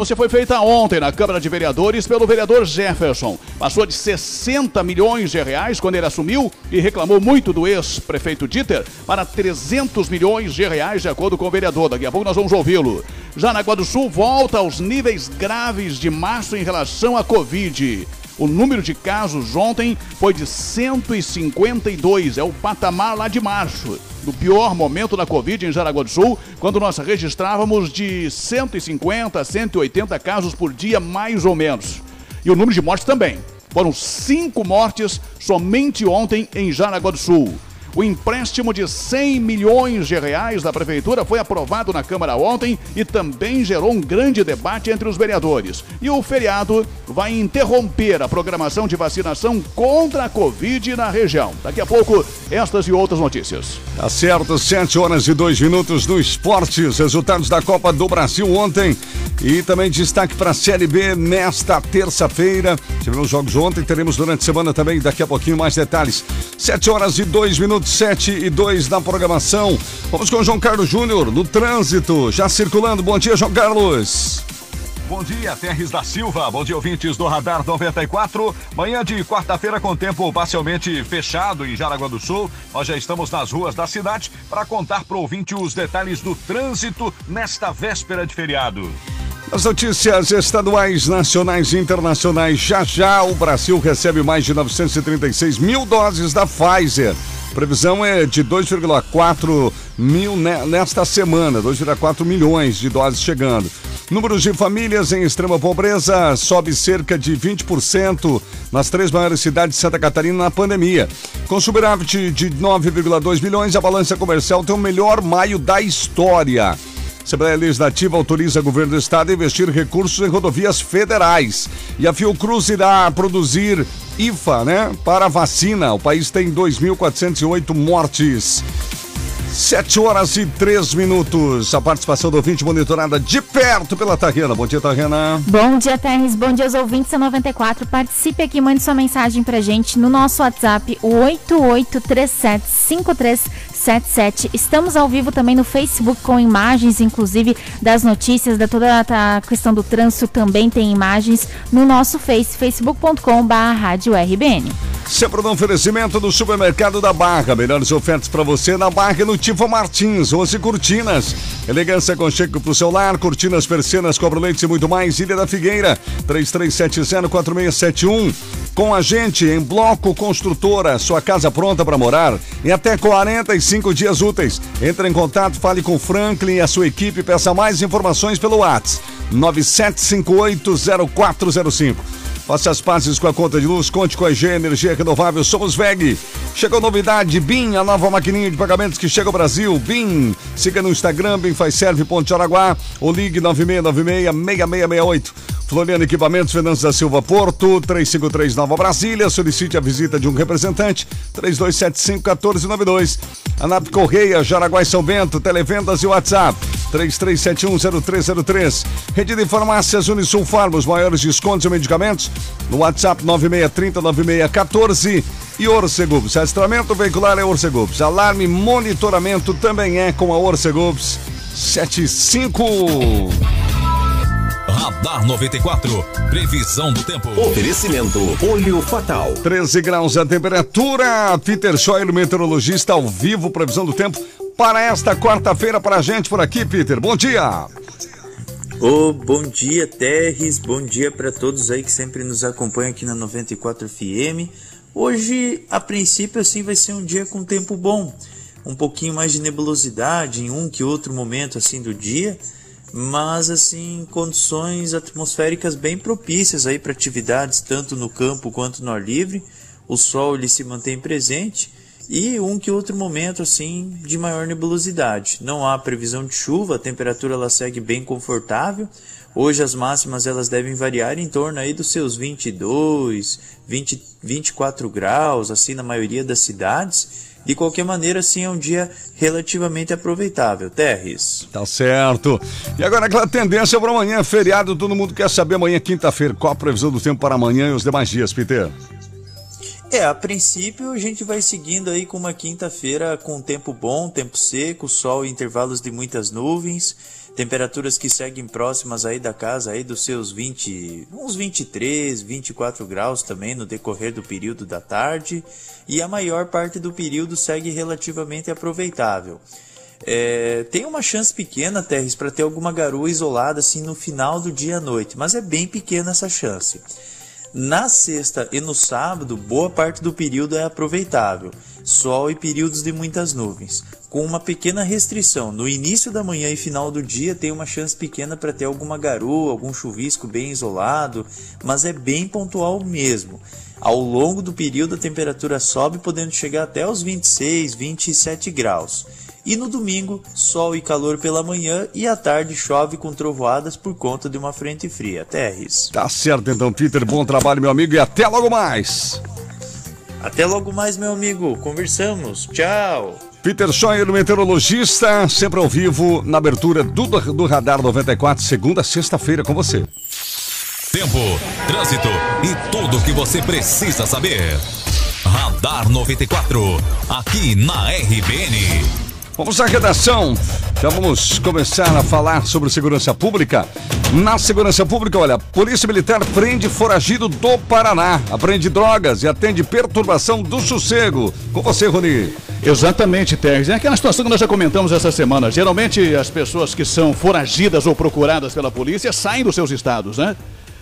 Você foi feita ontem na Câmara de Vereadores pelo vereador Jefferson. Passou de 60 milhões de reais quando ele assumiu e reclamou muito do ex-prefeito Dieter para 300 milhões de reais, de acordo com o vereador. Daqui a pouco nós vamos ouvi-lo. Já na Água do Sul, volta aos níveis graves de março em relação à Covid. O número de casos ontem foi de 152, é o patamar lá de março no pior momento da Covid em Jaraguá do Sul, quando nós registrávamos de 150 a 180 casos por dia, mais ou menos. E o número de mortes também. Foram cinco mortes somente ontem em Jaraguá do Sul. O empréstimo de 100 milhões de reais da Prefeitura foi aprovado na Câmara ontem e também gerou um grande debate entre os vereadores. E o feriado vai interromper a programação de vacinação contra a Covid na região. Daqui a pouco, estas e outras notícias. Tá certo, 7 horas e 2 minutos no Esportes. Resultados da Copa do Brasil ontem. E também destaque para a Série B nesta terça-feira. Tivemos jogos ontem, teremos durante a semana também, daqui a pouquinho mais detalhes. 7 horas e 2 minutos. 7 e 2 na programação. Vamos com João Carlos Júnior no trânsito, já circulando. Bom dia, João Carlos. Bom dia, Terres da Silva. Bom dia, ouvintes do Radar 94. Manhã de quarta-feira com tempo parcialmente fechado em Jaraguá do Sul. Nós já estamos nas ruas da cidade para contar para o ouvinte os detalhes do trânsito nesta véspera de feriado. As notícias estaduais, nacionais e internacionais. Já já o Brasil recebe mais de 936 mil doses da Pfizer. Previsão é de 2,4 mil nesta semana, 2,4 milhões de doses chegando. Números de famílias em extrema pobreza sobe cerca de 20% nas três maiores cidades de Santa Catarina na pandemia. Com superávit de 9,2 milhões, a balança comercial tem o melhor maio da história. Assembleia Legislativa autoriza o governo do estado a investir recursos em rodovias federais. E a Fiocruz irá produzir IFA, né, para vacina. O país tem 2.408 mortes. Sete horas e três minutos. A participação do ouvinte monitorada de perto pela Tarrena. Bom dia, Tarrena. Bom dia, Terres. Bom dia aos ouvintes da 94. Participe aqui, mande sua mensagem pra gente no nosso WhatsApp, 88375377. Estamos ao vivo também no Facebook com imagens, inclusive, das notícias, da toda a questão do trânsito também tem imagens no nosso Face, facebook.com.br Rádio RBN. Sempre no oferecimento do Supermercado da Barra. Melhores ofertas para você na Barra no Tivo Martins. 11 cortinas. Elegância com cheque pro seu lar. Cortinas, persianas, cobra-leite e muito mais. Ilha da Figueira. 33704671. Com a gente em Bloco Construtora. Sua casa pronta para morar em até 45 dias úteis. Entre em contato, fale com Franklin e a sua equipe. Peça mais informações pelo WhatsApp. 97580405. Faça as pazes com a conta de luz, conte com a EG Energia Renovável, somos VEG. Chegou novidade, BIM, a nova maquininha de pagamentos que chega ao Brasil, BIM. Siga no Instagram, BIMFazServe.Araguá ou ligue 9696-6668. Floriano Equipamentos, Fernandes da Silva Porto, 353 Nova Brasília. Solicite a visita de um representante, 3275-1492. ANAP Correia, Jaraguá e São Bento, Televendas e WhatsApp, 33710303. Rede de Farmácias Unisul Farma, os maiores descontos em medicamentos, no WhatsApp 9630-9614. E Orcegubs, rastreamento veicular é Orcegubs. Alarme monitoramento também é com a Orcegubs 75. Radar 94. Previsão do tempo. Oferecimento Olho Fatal. 13 graus a temperatura. Peter Schoil, meteorologista ao vivo. Previsão do tempo para esta quarta-feira para a gente por aqui, Peter. Bom dia. Oh, bom dia, Terres. Bom dia para todos aí que sempre nos acompanham aqui na 94 FM. Hoje, a princípio, assim, vai ser um dia com tempo bom. Um pouquinho mais de nebulosidade em um que outro momento assim do dia mas assim condições atmosféricas bem propícias aí para atividades tanto no campo quanto no ar livre. O sol ele se mantém presente e um que outro momento assim de maior nebulosidade. Não há previsão de chuva, a temperatura ela segue bem confortável. Hoje as máximas elas devem variar em torno aí dos seus 22, 20, 24 graus, assim na maioria das cidades. De qualquer maneira, sim, é um dia relativamente aproveitável. Terres. Tá certo. E agora aquela tendência para amanhã, feriado, todo mundo quer saber amanhã, quinta-feira, qual a previsão do tempo para amanhã e os demais dias, Peter? É, a princípio a gente vai seguindo aí com uma quinta-feira com tempo bom, tempo seco, sol e intervalos de muitas nuvens temperaturas que seguem próximas aí da casa aí dos seus 20, uns 23, 24 graus também no decorrer do período da tarde, e a maior parte do período segue relativamente aproveitável. É, tem uma chance pequena, Terres, para ter alguma garoa isolada assim no final do dia à noite, mas é bem pequena essa chance. Na sexta e no sábado, boa parte do período é aproveitável, sol e períodos de muitas nuvens, com uma pequena restrição. No início da manhã e final do dia tem uma chance pequena para ter alguma garoa, algum chuvisco bem isolado, mas é bem pontual mesmo. Ao longo do período a temperatura sobe, podendo chegar até os 26, 27 graus. E no domingo, sol e calor pela manhã e à tarde chove com trovoadas por conta de uma frente fria. Terres. Tá certo então, Peter. Bom trabalho, meu amigo, e até logo mais. Até logo mais, meu amigo. Conversamos. Tchau. Peter Scheuer, meteorologista, sempre ao vivo na abertura do, do Radar 94, segunda a sexta-feira com você. Tempo, trânsito e tudo o que você precisa saber. Radar 94, aqui na RBN. Vamos à redação. Já vamos começar a falar sobre segurança pública. Na segurança pública, olha, Polícia Militar prende foragido do Paraná, aprende drogas e atende perturbação do sossego. Com você, Rony. Exatamente, Terres. É aquela situação que nós já comentamos essa semana. Geralmente as pessoas que são foragidas ou procuradas pela polícia saem dos seus estados, né?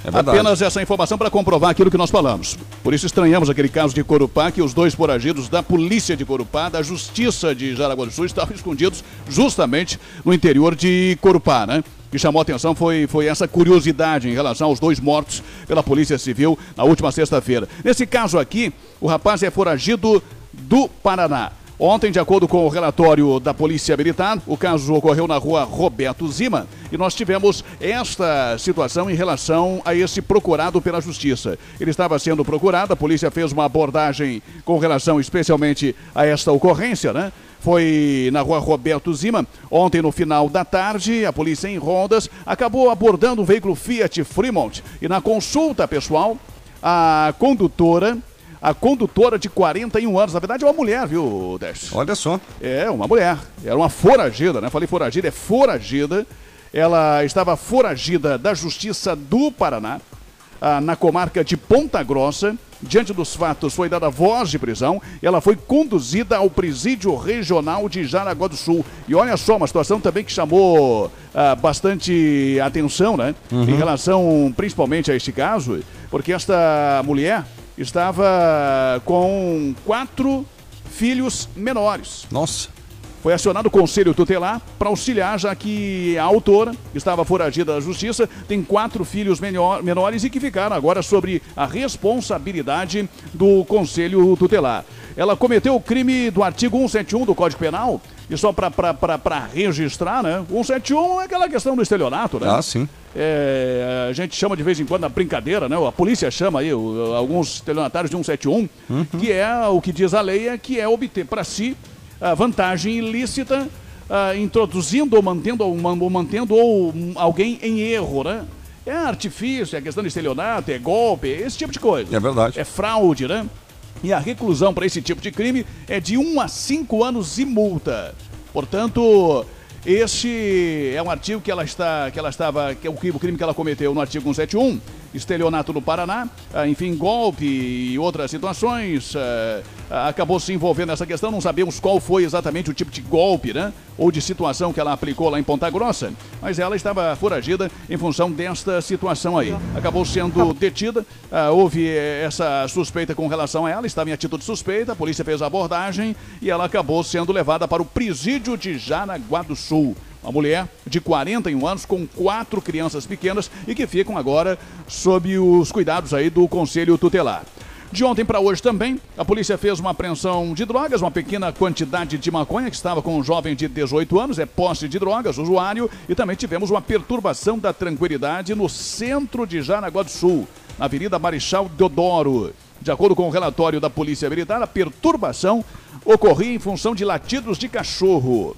É Apenas essa informação para comprovar aquilo que nós falamos. Por isso estranhamos aquele caso de Corupá, que os dois foragidos da polícia de Corupá, da justiça de Jaraguá do Sul, estavam escondidos justamente no interior de Corupá, né? Que chamou a atenção foi, foi essa curiosidade em relação aos dois mortos pela Polícia Civil na última sexta-feira. Nesse caso aqui, o rapaz é foragido do Paraná. Ontem, de acordo com o relatório da Polícia Militar, o caso ocorreu na rua Roberto Zima e nós tivemos esta situação em relação a esse procurado pela Justiça. Ele estava sendo procurado, a polícia fez uma abordagem com relação especialmente a esta ocorrência, né? Foi na rua Roberto Zima. Ontem, no final da tarde, a polícia em rondas acabou abordando um veículo Fiat Fremont e na consulta pessoal, a condutora a condutora de 41 anos, na verdade é uma mulher, viu, Décio? Olha só. É, uma mulher. Era uma foragida, né? Falei foragida, é foragida. Ela estava foragida da Justiça do Paraná, ah, na comarca de Ponta Grossa. Diante dos fatos, foi dada voz de prisão. Ela foi conduzida ao presídio regional de Jaraguá do Sul. E olha só, uma situação também que chamou ah, bastante atenção, né? Uhum. Em relação principalmente a este caso, porque esta mulher estava com quatro filhos menores. Nossa. Foi acionado o Conselho Tutelar para auxiliar, já que a autora, estava foragida da Justiça, tem quatro filhos menor, menores e que ficaram agora sobre a responsabilidade do Conselho Tutelar. Ela cometeu o crime do artigo 171 do Código Penal, e só para registrar, né? 171 é aquela questão do estelionato, né? Ah, sim. É, a gente chama de vez em quando na brincadeira, né? A polícia chama aí o, alguns estelionatários de 171, uhum. que é o que diz a lei, é que é obter para si a vantagem ilícita, uh, introduzindo ou mantendo, ou, ou mantendo ou alguém em erro, né? É artifício, é questão de estelionato, é golpe, esse tipo de coisa. É verdade. É fraude, né? E a reclusão para esse tipo de crime é de 1 a 5 anos e multa. Portanto, este é um artigo que ela está, que ela estava, que é o crime que ela cometeu no artigo 171 estelionato no Paraná, ah, enfim, golpe e outras situações. Ah, ah, acabou se envolvendo nessa questão, não sabemos qual foi exatamente o tipo de golpe, né? Ou de situação que ela aplicou lá em Ponta Grossa, mas ela estava foragida em função desta situação aí. Acabou sendo detida, houve eh, essa suspeita com relação a ela, estava em atitude suspeita, a polícia fez a abordagem e ela acabou sendo levada para o presídio de Jaraguá do Sul. Uma mulher de 41 anos com quatro crianças pequenas e que ficam agora sob os cuidados aí do Conselho Tutelar. De ontem para hoje também, a polícia fez uma apreensão de drogas, uma pequena quantidade de maconha que estava com um jovem de 18 anos, é posse de drogas, usuário, e também tivemos uma perturbação da tranquilidade no centro de Jaraguá do Sul, na Avenida Marechal Deodoro. De acordo com o relatório da Polícia Militar, a perturbação ocorria em função de latidos de cachorro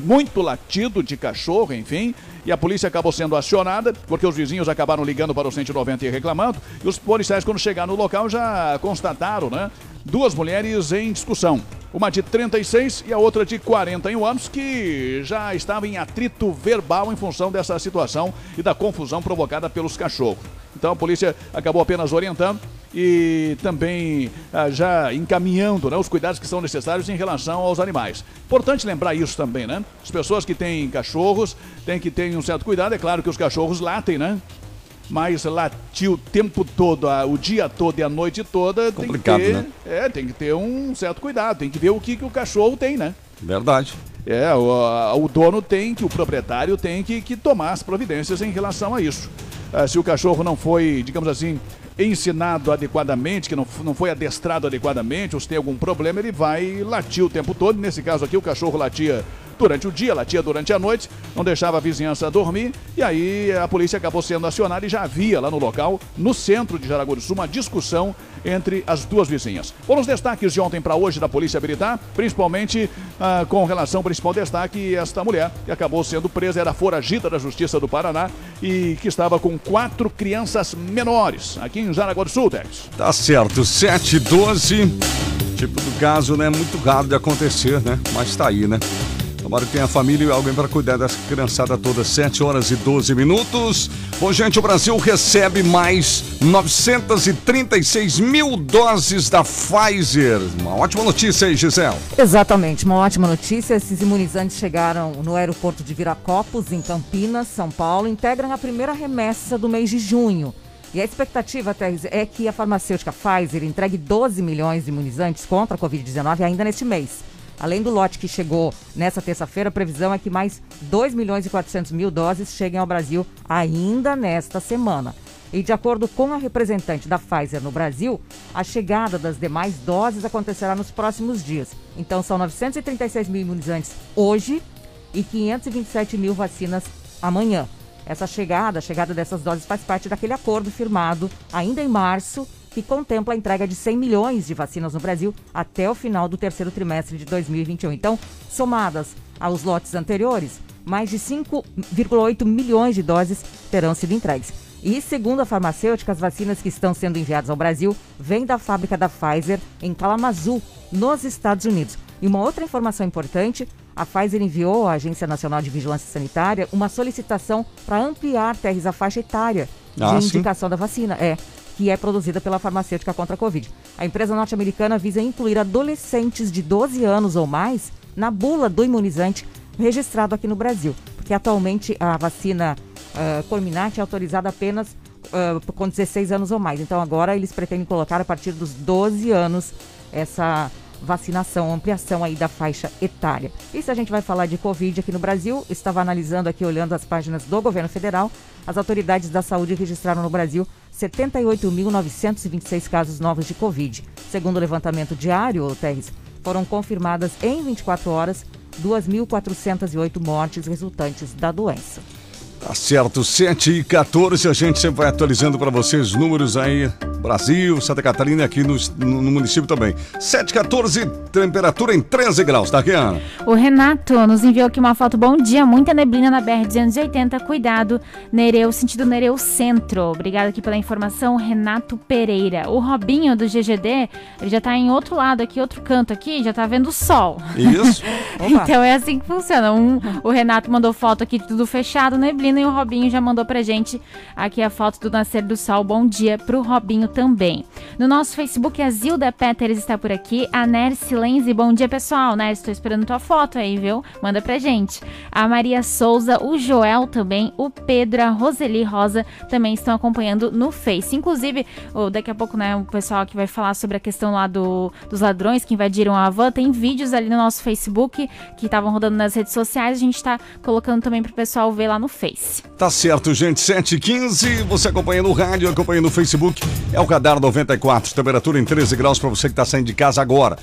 muito latido de cachorro, enfim, e a polícia acabou sendo acionada, porque os vizinhos acabaram ligando para o 190 e reclamando, e os policiais, quando chegaram no local, já constataram, né? Duas mulheres em discussão. uma de 36 e a outra de 41 anos, que já estava em atrito verbal em função dessa situação e da confusão provocada pelos cachorros. Então a polícia acabou apenas orientando e também ah, já encaminhando né, os cuidados que são necessários em relação aos animais. Importante lembrar isso também, né? As pessoas que têm cachorros têm que ter um certo cuidado. É claro que os cachorros latem, né? Mas latir o tempo todo, a- o dia todo e a noite toda, tem que Complicado, ter, né? é, tem que ter um certo cuidado. Tem que ver o que, que o cachorro tem, né? Verdade. É, o, a- o dono tem que, o proprietário tem que, que tomar as providências em relação a isso. Ah, se o cachorro não foi, digamos assim, ensinado adequadamente, que não, não foi adestrado adequadamente, ou se tem algum problema, ele vai latir o tempo todo. Nesse caso aqui, o cachorro latia durante o dia, latia durante a noite, não deixava a vizinhança dormir, e aí a polícia acabou sendo acionada e já havia lá no local, no centro de Jaraguá do Sul, uma discussão entre as duas vizinhas. Foram os destaques de ontem para hoje da Polícia Militar, principalmente ah, com relação ao principal destaque, esta mulher que acabou sendo presa, era foragida da Justiça do Paraná e que estava com quatro crianças menores aqui em Jaraguá do Sul, Tex. Tá certo, 7 e 12. Tipo do caso, né? Muito raro de acontecer, né? Mas tá aí, né? Tomara que tenha família e alguém para cuidar dessa criançada toda. 7 horas e 12 minutos. Bom, gente, o Brasil recebe mais 936 mil doses da Pfizer. Uma ótima notícia aí, Gisele. Exatamente, uma ótima notícia. Esses imunizantes chegaram no aeroporto de Viracopos, em Campinas, São Paulo, integram a primeira remessa do mês de junho. E a expectativa, é que a farmacêutica Pfizer entregue 12 milhões de imunizantes contra a Covid-19 ainda neste mês. Além do lote que chegou nessa terça-feira, a previsão é que mais 2 milhões e 400 mil doses cheguem ao Brasil ainda nesta semana. E de acordo com a representante da Pfizer no Brasil, a chegada das demais doses acontecerá nos próximos dias. Então são 936 mil imunizantes hoje e 527 mil vacinas amanhã. Essa chegada, a chegada dessas doses faz parte daquele acordo firmado ainda em março, que contempla a entrega de 100 milhões de vacinas no Brasil até o final do terceiro trimestre de 2021. Então, somadas aos lotes anteriores, mais de 5,8 milhões de doses terão sido entregues. E, segundo a farmacêutica, as vacinas que estão sendo enviadas ao Brasil vêm da fábrica da Pfizer em Kalamazoo, nos Estados Unidos. E uma outra informação importante, a Pfizer enviou à Agência Nacional de Vigilância Sanitária uma solicitação para ampliar, Terres, a faixa etária de Ah, sim. indicação da vacina. É, que é produzida pela farmacêutica contra a Covid. A empresa norte-americana visa incluir adolescentes de 12 anos ou mais na bula do imunizante registrado aqui no Brasil. Porque atualmente a vacina uh, é autorizada apenas ah, com 16 anos ou mais. Então agora eles pretendem colocar a partir dos 12 anos essa vacinação, ampliação aí da faixa etária. E se a gente vai falar de Covid aqui no Brasil, estava analisando aqui, olhando as páginas do governo federal, as autoridades da saúde registraram no Brasil 78.926 casos novos de Covid. Segundo o levantamento diário, Terres, foram confirmadas em 24 horas 2.408 mortes resultantes da doença. Tá certo, 7 e 14, a gente sempre vai atualizando para vocês números aí, Brasil, Santa Catarina, aqui no, no, no município também. 7 e 14, temperatura em 13 graus, tá aqui, Ana? O Renato nos enviou aqui uma foto. Bom dia, muita neblina na BR-280. Cuidado, Nereu, sentido Nereu Centro. Obrigado aqui pela informação, Renato Pereira. O Robinho do GGD, ele já tá em outro lado aqui, outro canto aqui, já tá vendo o sol. Isso. Então é assim que funciona. Um, o Renato mandou foto aqui, tudo fechado, neblina, e o Robinho já mandou pra gente aqui a foto do nascer do sol. Bom dia pro Robinho também. No nosso Facebook, a Zilda Peters está por aqui. A Nercy Lenzi, bom dia, pessoal. Nercy, tô esperando tua foto aí, viu? Manda pra gente. A Maria Souza, o Joel também, o Pedro, a Roseli Rosa também estão acompanhando no Face. Inclusive, daqui a pouco, né, o pessoal que vai falar sobre a questão lá do, dos ladrões que invadiram a van, tem vídeos ali no nosso Facebook que estavam rodando nas redes sociais. A gente tá colocando também pro pessoal ver lá no Face. Tá certo, gente. 7 e 15 você acompanha no rádio, acompanha no Facebook. É o Radar 94, temperatura em 13 graus para você que tá saindo de casa agora.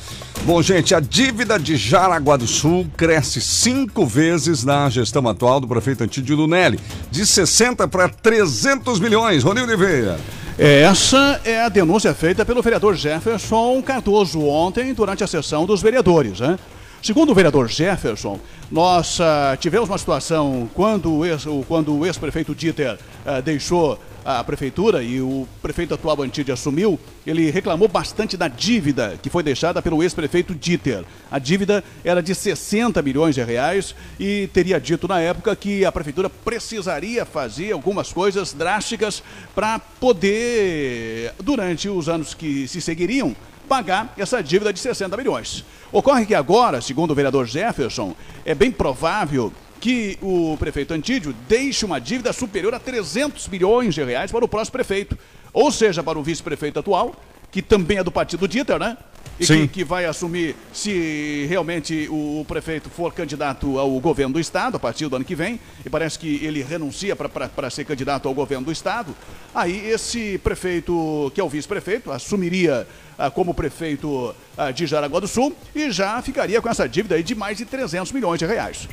Bom, gente, a dívida de Jaraguá do Sul cresce cinco vezes na gestão atual do prefeito Antídio Lunelli, de 60 para 300 milhões. Rony Oliveira. Essa é a denúncia feita pelo vereador Jefferson Cardoso ontem, durante a sessão dos vereadores. Né? Segundo o vereador Jefferson, nós ah, tivemos uma situação quando o ex- quando o ex-prefeito Dieter ah, deixou a prefeitura e o prefeito atual Antide assumiu, ele reclamou bastante da dívida que foi deixada pelo ex-prefeito Dieter. A dívida era de 60 milhões de reais e teria dito na época que a prefeitura precisaria fazer algumas coisas drásticas para poder, durante os anos que se seguiriam, pagar essa dívida de 60 milhões. Ocorre que agora, segundo o vereador Jefferson, é bem provável que o prefeito Antídio deixe uma dívida superior a 300 milhões de reais para o próximo prefeito. Ou seja, para o vice-prefeito atual, que também é do partido Dieter, né? E que, que, vai assumir se realmente o, prefeito for candidato ao governo do Estado a partir do ano que vem, e parece que ele renuncia para ser candidato ao governo do Estado. Aí esse prefeito, que é o vice-prefeito, assumiria como prefeito ah, de Jaraguá do Sul e já ficaria com essa dívida aí de mais de 300 milhões de reais.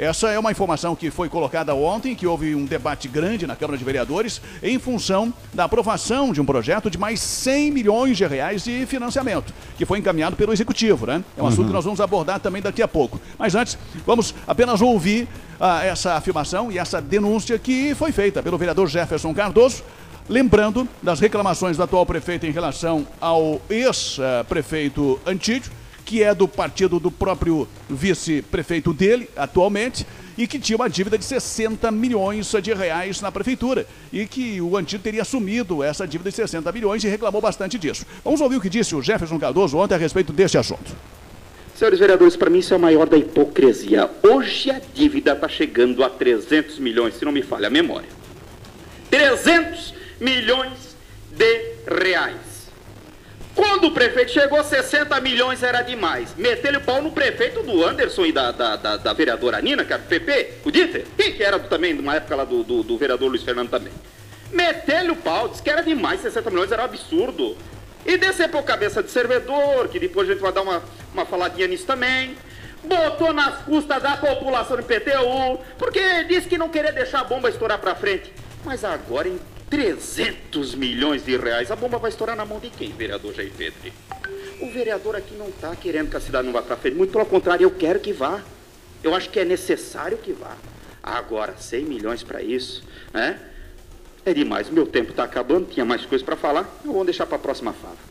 Essa é uma informação que foi colocada ontem, que houve um debate grande na Câmara de Vereadores em função da aprovação de um projeto de mais 100 milhões de reais de financiamento, que foi encaminhado pelo Executivo, né? É um uhum. assunto que nós vamos abordar também daqui a pouco. Mas antes, vamos apenas ouvir ah, essa afirmação e essa denúncia que foi feita pelo vereador Jefferson Cardoso, lembrando das reclamações do atual prefeito em relação ao ex-prefeito Antídio, que é do partido do próprio vice-prefeito dele, atualmente, e que tinha uma dívida de 60 milhões de reais na prefeitura. E que o antigo teria assumido essa dívida de 60 milhões e reclamou bastante disso. Vamos ouvir o que disse o Jefferson Cardoso ontem a respeito deste assunto. Senhores vereadores, para mim isso é a maior da hipocrisia. Hoje a dívida está chegando a 300 milhões, se não me falha a memória. 300 milhões de reais. Quando o prefeito chegou, 60 milhões era demais. Meteu o pau no prefeito do Anderson e da, da, da, da vereadora Nina, que era do PP, o Dieter, e que era também, numa época lá do, do, do vereador Luiz Fernando também. Meteu o pau, disse que era demais, 60 milhões era um absurdo. E descer por cabeça de servidor, que depois a gente vai dar uma, uma faladinha nisso também. Botou nas custas da população do PTU, porque disse que não queria deixar a bomba estourar pra frente. Mas agora, em 300 milhões de reais. A bomba vai estourar na mão de quem, vereador Jair Pedro? O vereador aqui não está querendo que a cidade não vá para frente. Muito pelo contrário, eu quero que vá. Eu acho que é necessário que vá. Agora, 100 milhões para isso, né? É demais. Meu tempo está acabando, tinha mais coisas para falar. Eu vou deixar para a próxima fala.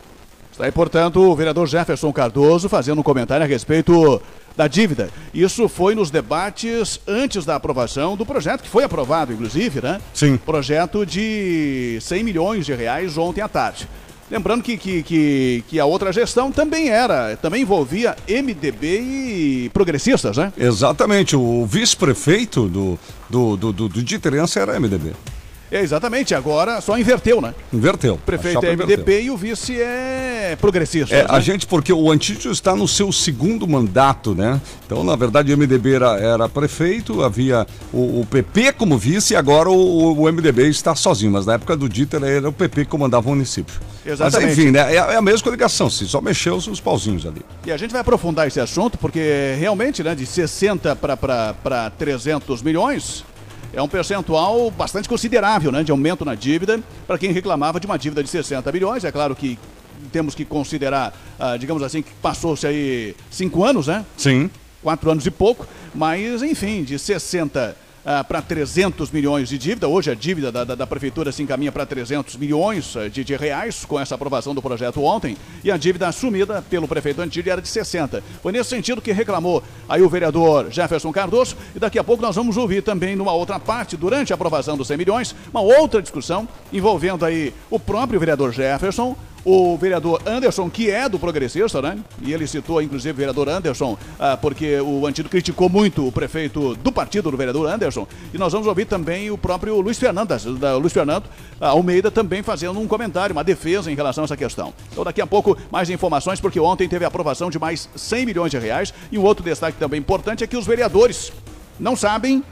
Está aí, portanto, o vereador Jefferson Cardoso fazendo um comentário a respeito da dívida. Isso foi nos debates antes da aprovação do projeto, que foi aprovado, inclusive, né? Sim. Projeto de 100 milhões de reais ontem à tarde. Lembrando que, que, que, que, a outra gestão também era, também envolvia MDB e progressistas, né? Exatamente. O vice-prefeito do, do, do, do, do Diterença era MDB. É, exatamente, agora só inverteu, né? Inverteu. O prefeito é MDP inverteu. e o vice é progressista. É, né? a gente, porque o Antídio está no seu segundo mandato, né? Então, na verdade, o MDB era, era prefeito, havia o, o, PP como vice e agora o, o, MDB está sozinho. Mas na época do Dieter era o PP que comandava o município. Exatamente. Mas enfim, né? É, é a mesma coligação, se só mexeu os pauzinhos ali. E a gente vai aprofundar esse assunto, porque realmente, né, de 60 para 300 milhões, é um percentual bastante considerável né, de aumento na dívida para quem reclamava de uma dívida de 60 bilhões. É claro que temos que considerar, ah, digamos assim, que passou-se aí cinco anos, né? Sim. Quatro anos e pouco, mas enfim, de 60 ah, para 300 milhões de dívida. Hoje a dívida da, da, da prefeitura se encaminha para 300 milhões ah, de, de, reais com essa aprovação do projeto ontem e a dívida assumida pelo prefeito Antílio era de 60. Foi nesse sentido que reclamou aí o vereador Jefferson Cardoso e daqui a pouco nós vamos ouvir também numa outra parte, durante a aprovação dos 100 milhões, uma outra discussão envolvendo aí o próprio vereador Jefferson, o vereador Anderson, que é do progressista, né? E ele citou, inclusive, o vereador Anderson, ah, porque o Antigo criticou muito o prefeito do partido do vereador Anderson. E nós vamos ouvir também o próprio Luiz Fernando, da Luiz Fernando Almeida, também fazendo um comentário, uma defesa em relação a essa questão. Então, daqui a pouco, mais informações, porque ontem teve a aprovação de mais 100 milhões de reais. E um outro destaque também importante é que os vereadores não sabem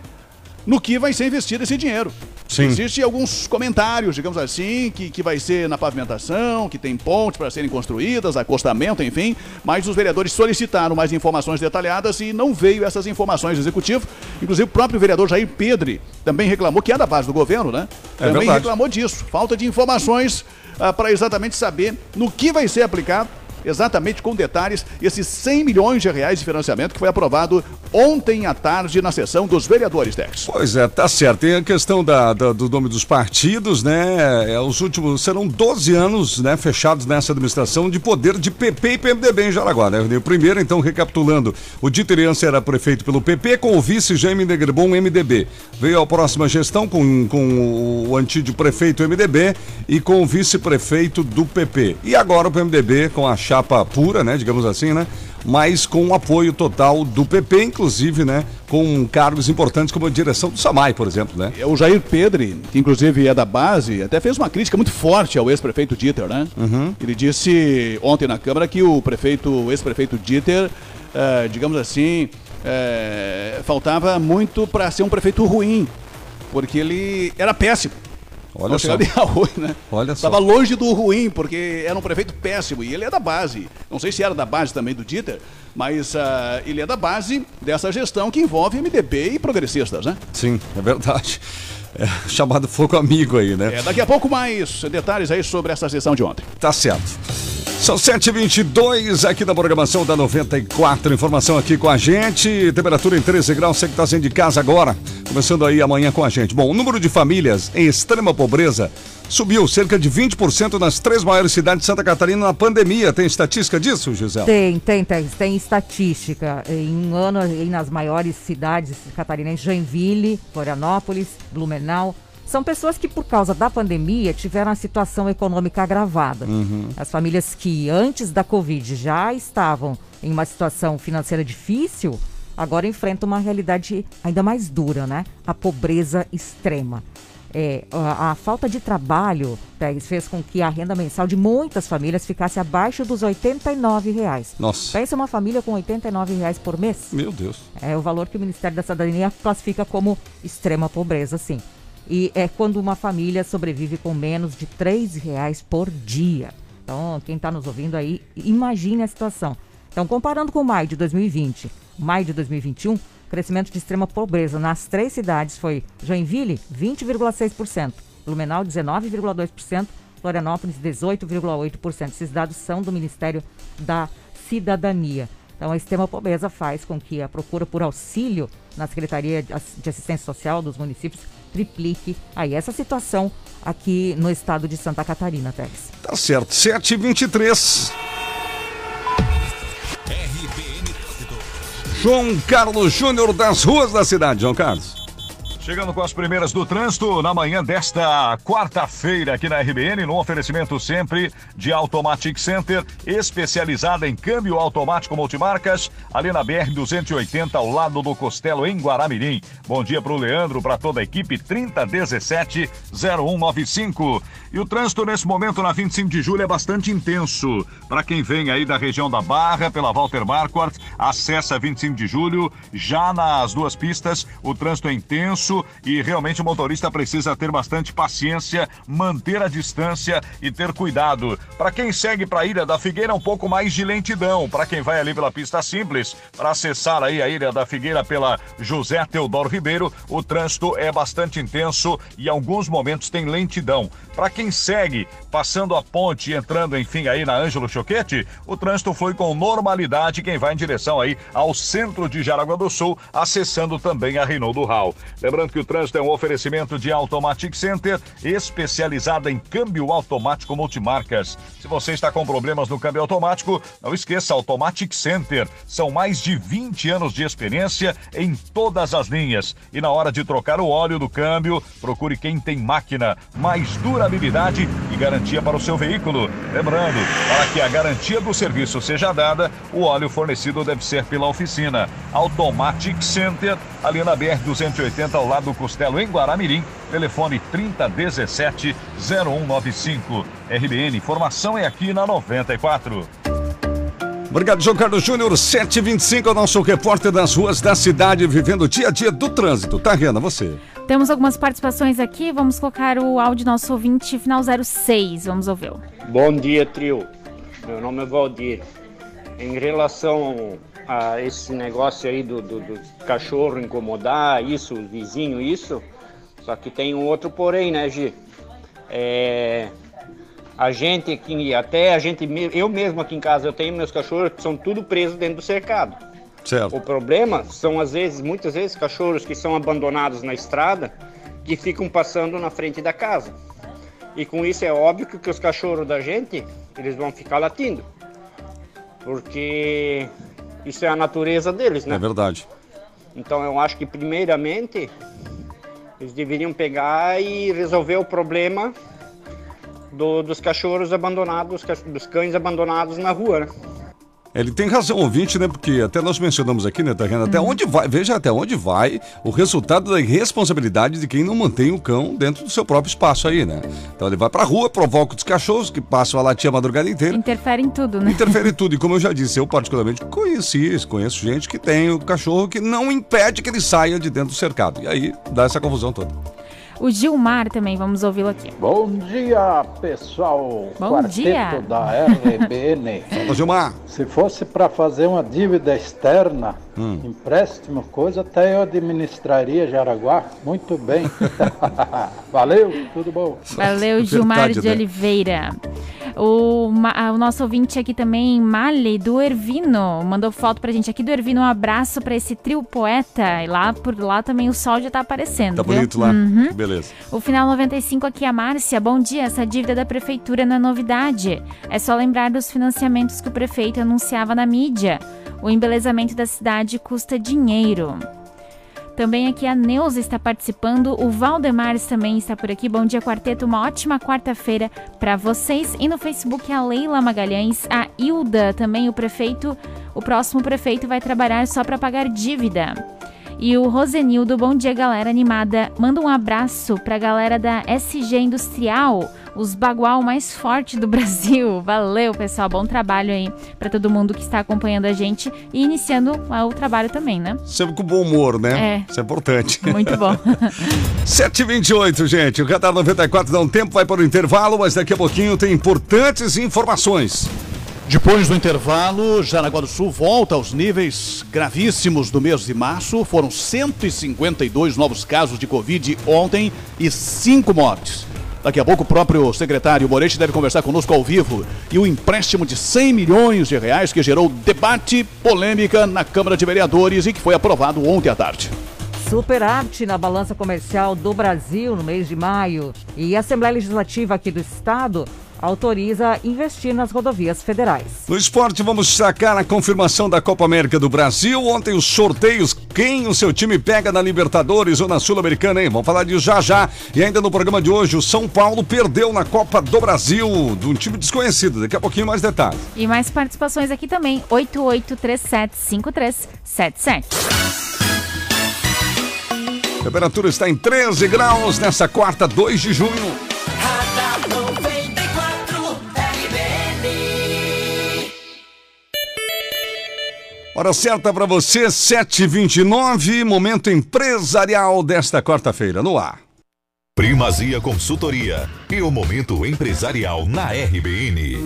no que vai ser investido esse dinheiro. Sim. Existem alguns comentários, digamos assim, que, que vai ser na pavimentação, que tem pontes para serem construídas, acostamento, enfim, mas os vereadores solicitaram mais informações detalhadas e não veio essas informações do executivo. Inclusive o próprio vereador Jair Pedre também reclamou, que é da base do governo, né? É também verdade. reclamou disso. Falta de informações ah, para exatamente saber no que vai ser aplicado exatamente com detalhes esses 100 milhões de reais de financiamento que foi aprovado ontem à tarde na sessão dos vereadores, Dex. Pois é, tá certo. Tem a questão da, da- do nome dos partidos, né? É, os últimos serão 12 anos, né, fechados nessa administração de poder de PP e PMDB em Jaraguá, né? O primeiro, então, recapitulando, o Dieter Jansen era prefeito pelo PP com o vice Jaime Negrebon MDB. Veio a próxima gestão com, com o antigo prefeito MDB e com o vice-prefeito do PP. E agora o PMDB com a chapa pura, né, digamos assim, né? Mas com o apoio total do PP, inclusive, né? Com cargos importantes como a direção do SAMAI, por exemplo, né? O Jair Pedre, que inclusive é da base, até fez uma crítica muito forte ao ex-prefeito Dieter, né? Ele disse ontem na Câmara que o prefeito, o ex-prefeito Dieter, eh, digamos assim, eh, faltava muito para ser um prefeito ruim, porque ele era péssimo. Olha Não só. chegava nem a ruim, né? Olha só. Estava longe do ruim, porque era um prefeito péssimo. E ele é da base. Não sei se era da base também do Dieter, mas ah, ele é da base dessa gestão que envolve MDB e progressistas, né? Sim, é verdade. É, chamado fogo amigo aí, né? É, daqui a pouco mais detalhes aí sobre essa sessão de ontem. Tá certo. São 7h22 aqui na programação da 94. Informação aqui com a gente. Temperatura em 13 graus. Você que está saindo de casa agora. Começando aí amanhã com a gente. Bom, o número de famílias em extrema pobreza subiu cerca de 20% nas três maiores cidades de Santa Catarina na pandemia. Tem estatística disso, Gisele? Tem, tem, tem, tem estatística. Em um ano, nas maiores cidades catarinenses, Joinville, Florianópolis, Blumenau, são pessoas que, por causa da pandemia, tiveram a situação econômica agravada. As famílias que, antes da Covid, já estavam em uma situação financeira difícil, agora enfrentam uma realidade ainda mais dura, né? A pobreza extrema. É, a, a falta de trabalho Pérez, fez com que a renda mensal de muitas famílias ficasse abaixo dos 89 reais. Nossa. Pensa uma família com 89 reais por mês? Meu Deus. É o valor que o Ministério da Cidadania classifica como extrema pobreza, sim. E é quando uma família sobrevive com menos de R$ reais por dia. Então, quem está nos ouvindo aí, imagine a situação. Então, comparando com maio de 2020, maio de 2021, o crescimento de extrema pobreza nas três cidades foi Joinville, 20,6%, Blumenau, 19,2%, Florianópolis, 18,8%. Esses dados são do Ministério da Cidadania. Então, a extrema pobreza faz com que a procura por auxílio na Secretaria de Assistência Social dos municípios triplique aí essa situação aqui no estado de Santa Catarina, Tex. Tá certo. 7h23. RBN Trânsito. João Carlos Júnior das ruas da cidade. João Carlos. Chegando com as primeiras do trânsito na manhã desta quarta-feira aqui na RBN, no oferecimento sempre de Automatic Center, especializada em câmbio automático multimarcas, ali na BR 280, ao lado do Costelo, em Guaramirim. Bom dia para o Leandro, para toda a equipe, 3017-0195. E o trânsito nesse momento na 25 de julho é bastante intenso. Para quem vem aí da região da Barra, pela Walter Marquardt, acessa 25 de julho, já nas duas pistas, o trânsito é intenso e realmente o motorista precisa ter bastante paciência, manter a distância e ter cuidado. Para quem segue para a Ilha da Figueira, um pouco mais de lentidão. Para quem vai ali pela pista simples, para acessar aí a Ilha da Figueira pela José Teodoro Ribeiro, o trânsito é bastante intenso e em alguns momentos tem lentidão. Para quem segue passando a ponte e entrando, enfim, aí na Ângelo Choquete, o trânsito foi com normalidade quem vai em direção aí ao centro de Jaraguá do Sul, acessando também a Reinaldo Hall. Lembrando que o trânsito é um oferecimento de Automatic Center, especializada em câmbio automático multimarcas. Se você está com problemas no câmbio automático, não esqueça Automatic Center. São mais de 20 anos de experiência em todas as linhas. E na hora de trocar o óleo do câmbio, procure quem tem máquina, mais durabilidade e garantia para o seu veículo. Lembrando, para que a garantia do serviço seja dada, o óleo fornecido deve ser pela oficina Automatic Center, ali na BR 280 ao lado do Costelo em Guaramirim. Telefone 3017 0195. RBN, informação é aqui na 94. Obrigado, João Carlos Júnior. 7h25 é o nosso repórter das ruas da cidade, vivendo o dia a dia do trânsito. Tá, Rena, você? Temos algumas participações aqui. Vamos colocar o áudio do nosso ouvinte final 06. Vamos ouvi-lo. Bom dia, trio. Meu nome é Valdir. Em relação esse negócio aí do, do, do cachorro incomodar, isso, o vizinho, isso, só que tem um outro porém, né, Gi? É, A gente aqui, até a gente, eu mesmo aqui em casa, eu tenho meus cachorros que são tudo presos dentro do cercado. Certo. O problema são, às vezes, muitas vezes, cachorros que são abandonados na estrada que ficam passando na frente da casa. E com isso é óbvio que os cachorros da gente, eles vão ficar latindo. Porque isso é a natureza deles, né? É verdade. Então eu acho que primeiramente eles deveriam pegar e resolver o problema do- dos cachorros abandonados, dos, cães abandonados na rua, né? Ele tem razão, ouvinte, né? Porque até nós mencionamos aqui, né, Tariana? Até onde vai, veja até onde vai o resultado da irresponsabilidade de quem não mantém o cão dentro do seu próprio espaço aí, né? Então ele vai pra rua, provoca os cachorros que passam a latir a madrugada inteira. Interfere em tudo, né? Interfere em tudo. E como eu já disse, eu particularmente conheci, conheço gente que tem o cachorro que não impede que ele saia de dentro do cercado. E aí dá essa confusão toda. O Gilmar também, vamos ouvi-lo aqui. Bom dia, pessoal. Bom Quarteto dia. da RBN. Fala, Gilmar. Se fosse para fazer uma dívida externa, Hum. empréstimo, coisa, até eu administraria Jaraguá muito bem. Valeu, tudo bom. Valeu, Gilmar Verdade, de né? Oliveira. O, ma- o nosso ouvinte aqui também, Mali, do Ervino, mandou foto pra gente aqui do Ervino. Um abraço pra esse trio poeta. E lá por lá também o sol já tá aparecendo. Tá viu? bonito lá? Uhum. Beleza. O final 95 aqui, a Márcia. Bom dia. Essa dívida da prefeitura não é novidade. É só lembrar dos financiamentos que o prefeito anunciava na mídia. O embelezamento da cidade custa dinheiro. Também aqui a Neuza está participando, o Valdemares também está por aqui. Bom dia, quarteto. Uma ótima quarta-feira para vocês. E no Facebook a Leila Magalhães, a Hilda, também o prefeito, o próximo prefeito vai trabalhar só para pagar dívida. E o Rosenildo, bom dia, galera animada. Manda um abraço pra galera da SG Industrial, os bagual mais forte do Brasil. Valeu, pessoal. Bom trabalho aí pra todo mundo que está acompanhando a gente e iniciando ah, o trabalho também, né? Sempre com bom humor, né? É. Isso é importante. Muito bom. 7h28, gente. O Radar 94 dá um tempo, vai para o intervalo, mas daqui a pouquinho tem importantes informações. Depois do intervalo, Jaraguá do Sul volta aos níveis gravíssimos do mês de março. Foram 152 novos casos de Covid ontem e 5 mortes. Daqui a pouco o próprio secretário Moretti deve conversar conosco ao vivo. E o empréstimo de 100 milhões de reais que gerou debate, polêmica na Câmara de Vereadores e que foi aprovado ontem à tarde. Superávit na balança comercial do Brasil no mês de maio. E a Assembleia Legislativa aqui do Estado autoriza investir nas rodovias federais. No esporte, vamos destacar a confirmação da Copa América do Brasil. Ontem, os sorteios. Quem o seu time pega na Libertadores ou na Sul-Americana, hein? Vamos falar disso já já. E ainda no programa de hoje, o São Paulo perdeu na Copa do Brasil de um time desconhecido. Daqui a pouquinho mais detalhes. E mais participações aqui também, 88375377. A temperatura está em 13 graus nessa quarta, 2 de junho. Hora certa para você, 7h29, momento empresarial desta quarta-feira, no ar. Primazia Consultoria e o Momento Empresarial na RBN.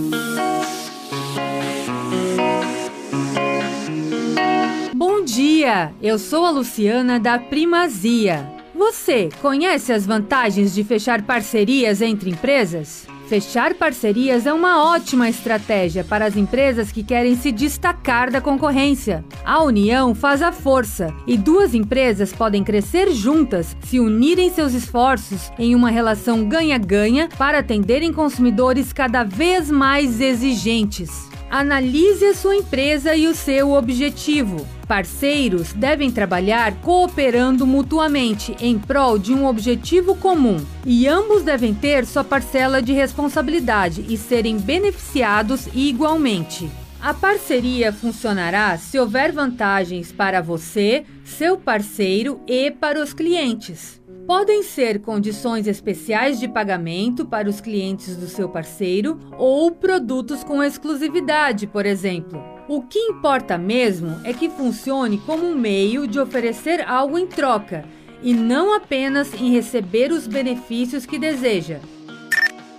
Bom dia, eu sou a Luciana da Primazia. Você conhece as vantagens de fechar parcerias entre empresas? Fechar parcerias é uma ótima estratégia para as empresas que querem se destacar da concorrência. A união faz a força e duas empresas podem crescer juntas se unirem seus esforços em uma relação ganha-ganha para atenderem consumidores cada vez mais exigentes. Analise a sua empresa e o seu objetivo. Parceiros devem trabalhar cooperando mutuamente em prol de um objetivo comum, e ambos devem ter sua parcela de responsabilidade e serem beneficiados igualmente. A parceria funcionará se houver vantagens para você, seu parceiro e para os clientes. Podem ser condições especiais de pagamento para os clientes do seu parceiro ou produtos com exclusividade, por exemplo. O que importa mesmo é que funcione como um meio de oferecer algo em troca e não apenas em receber os benefícios que deseja.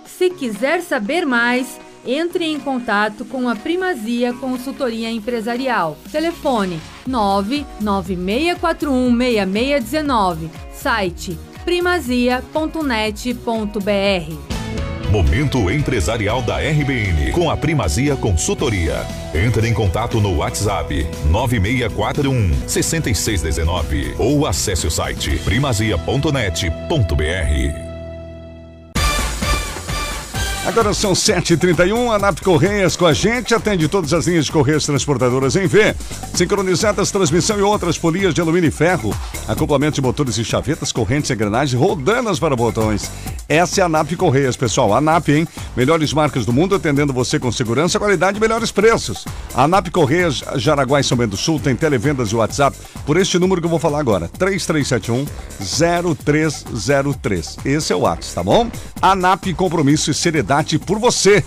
Se quiser saber mais, entre em contato com a Primazia Consultoria Empresarial. Telefone 996416619. Site primazia.net.br. Momento Empresarial da RBN com a Primazia Consultoria. Entre em contato no WhatsApp 9641 6619 ou acesse o site primazia.net.br. Agora são 7h31, a NAP Correias com a gente, atende todas as linhas de Correias transportadoras em V, sincronizadas, transmissão e outras polias de alumínio e ferro, acoplamento de motores e chavetas, correntes e engrenagens, rodanas para botões. Essa é a NAP Correias, pessoal. A NAP, hein? Melhores marcas do mundo, atendendo você com segurança, qualidade e melhores preços. A NAP Correias, Jaraguá e São Bento do Sul, tem televendas e WhatsApp por este número que eu vou falar agora, 3371 0303. Esse é o WhatsApp, tá bom? A NAP, compromisso e seriedade por você.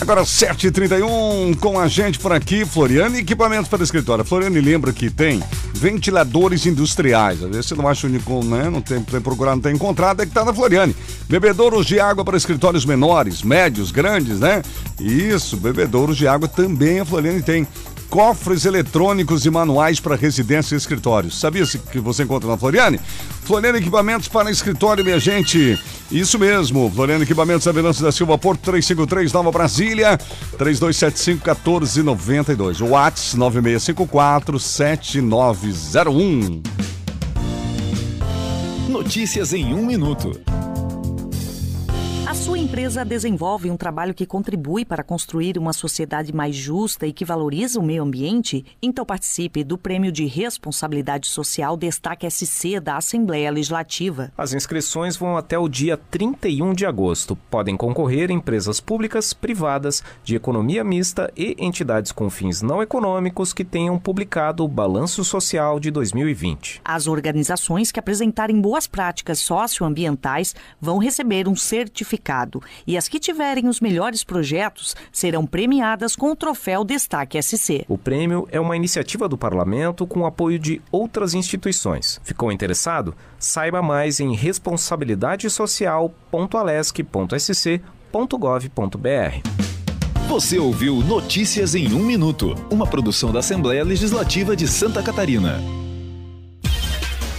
Agora 7h31 com a gente por aqui, Floriane Equipamentos para escritório. Floriane lembra que tem ventiladores industriais. Às vezes você não acha único, né? Não tem, tem procurado, não tem encontrado, é que tá na Floriane. Bebedouros de água para escritórios menores, médios, grandes, né? Isso, bebedouros de água também a Floriane tem cofres eletrônicos e manuais para residência e escritórios. Sabia que você encontra na Floriane? Floriane Equipamentos para escritório, minha gente. Isso mesmo. Floriane Equipamentos, Avenida da Silva, Porto 353, Nova Brasília, 3275-1492. Whats 9654-7901. Notícias em um minuto. Sua empresa desenvolve um trabalho que contribui para construir uma sociedade mais justa e que valoriza o meio ambiente? Então participe do Prêmio de Responsabilidade Social Destaque SC da Assembleia Legislativa. As inscrições vão até o dia 31 de agosto. Podem concorrer empresas públicas, privadas, de economia mista e entidades com fins não econômicos que tenham publicado o Balanço Social de 2020. As organizações que apresentarem boas práticas socioambientais vão receber um certificado e as que tiverem os melhores projetos serão premiadas com o troféu Destaque SC. O prêmio é uma iniciativa do parlamento com o apoio de outras instituições. Ficou interessado? Saiba mais em responsabilidadesocial.alesc.sc.gov.br. Você ouviu Notícias em um Minuto, uma produção da Assembleia Legislativa de Santa Catarina.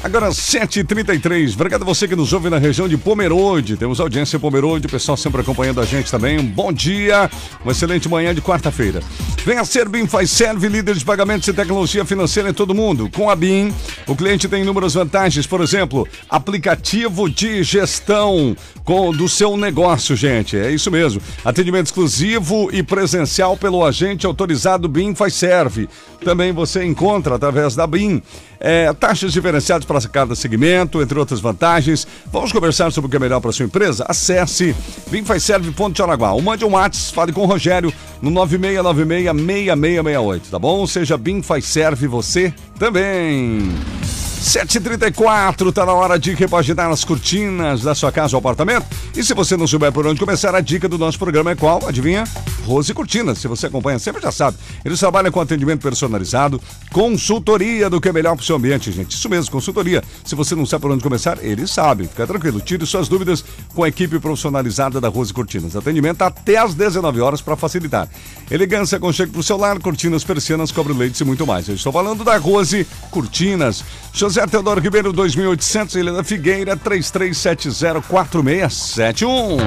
Agora 7h33. Obrigado a você que nos ouve na região de Pomerode. Temos audiência em Pomerode, o pessoal sempre acompanhando a gente também. Um bom dia, uma excelente manhã de quarta-feira. Venha ser BIM Faz Serve, líder de pagamentos e tecnologia financeira em todo mundo. Com a BIM, o cliente tem inúmeras vantagens, por exemplo, aplicativo de gestão com, do seu negócio, gente. É isso mesmo. Atendimento exclusivo e presencial pelo agente autorizado BIM Faz Serve. Também você encontra através da BIM é, taxas diferenciadas para cada segmento, entre outras vantagens. Vamos conversar sobre o que é melhor para sua empresa? Acesse bimfazserve.jaraguá ou mande um WhatsApp, fale com o Rogério no 9696-6668, tá bom? Seja Bim Faz Serve você também. 7h34, tá na hora de repaginar as cortinas da sua casa ou apartamento. E se você não souber por onde começar, a dica do nosso programa é qual? Adivinha? Rose Cortinas. Se você acompanha sempre já sabe. Eles trabalham com atendimento personalizado, consultoria do que é melhor para o seu ambiente, gente. Isso mesmo, consultoria. Se você não sabe por onde começar, eles sabem. Fica tranquilo, tire suas dúvidas com a equipe profissionalizada da Rose Cortinas. Atendimento até às 19 horas para facilitar. Elegância, conchego para o celular, cortinas, persianas, cobre leite e muito mais. Eu estou falando da Rose Cortinas. José Teodoro Ribeiro, 2800, Ilha da Figueira, 33704671.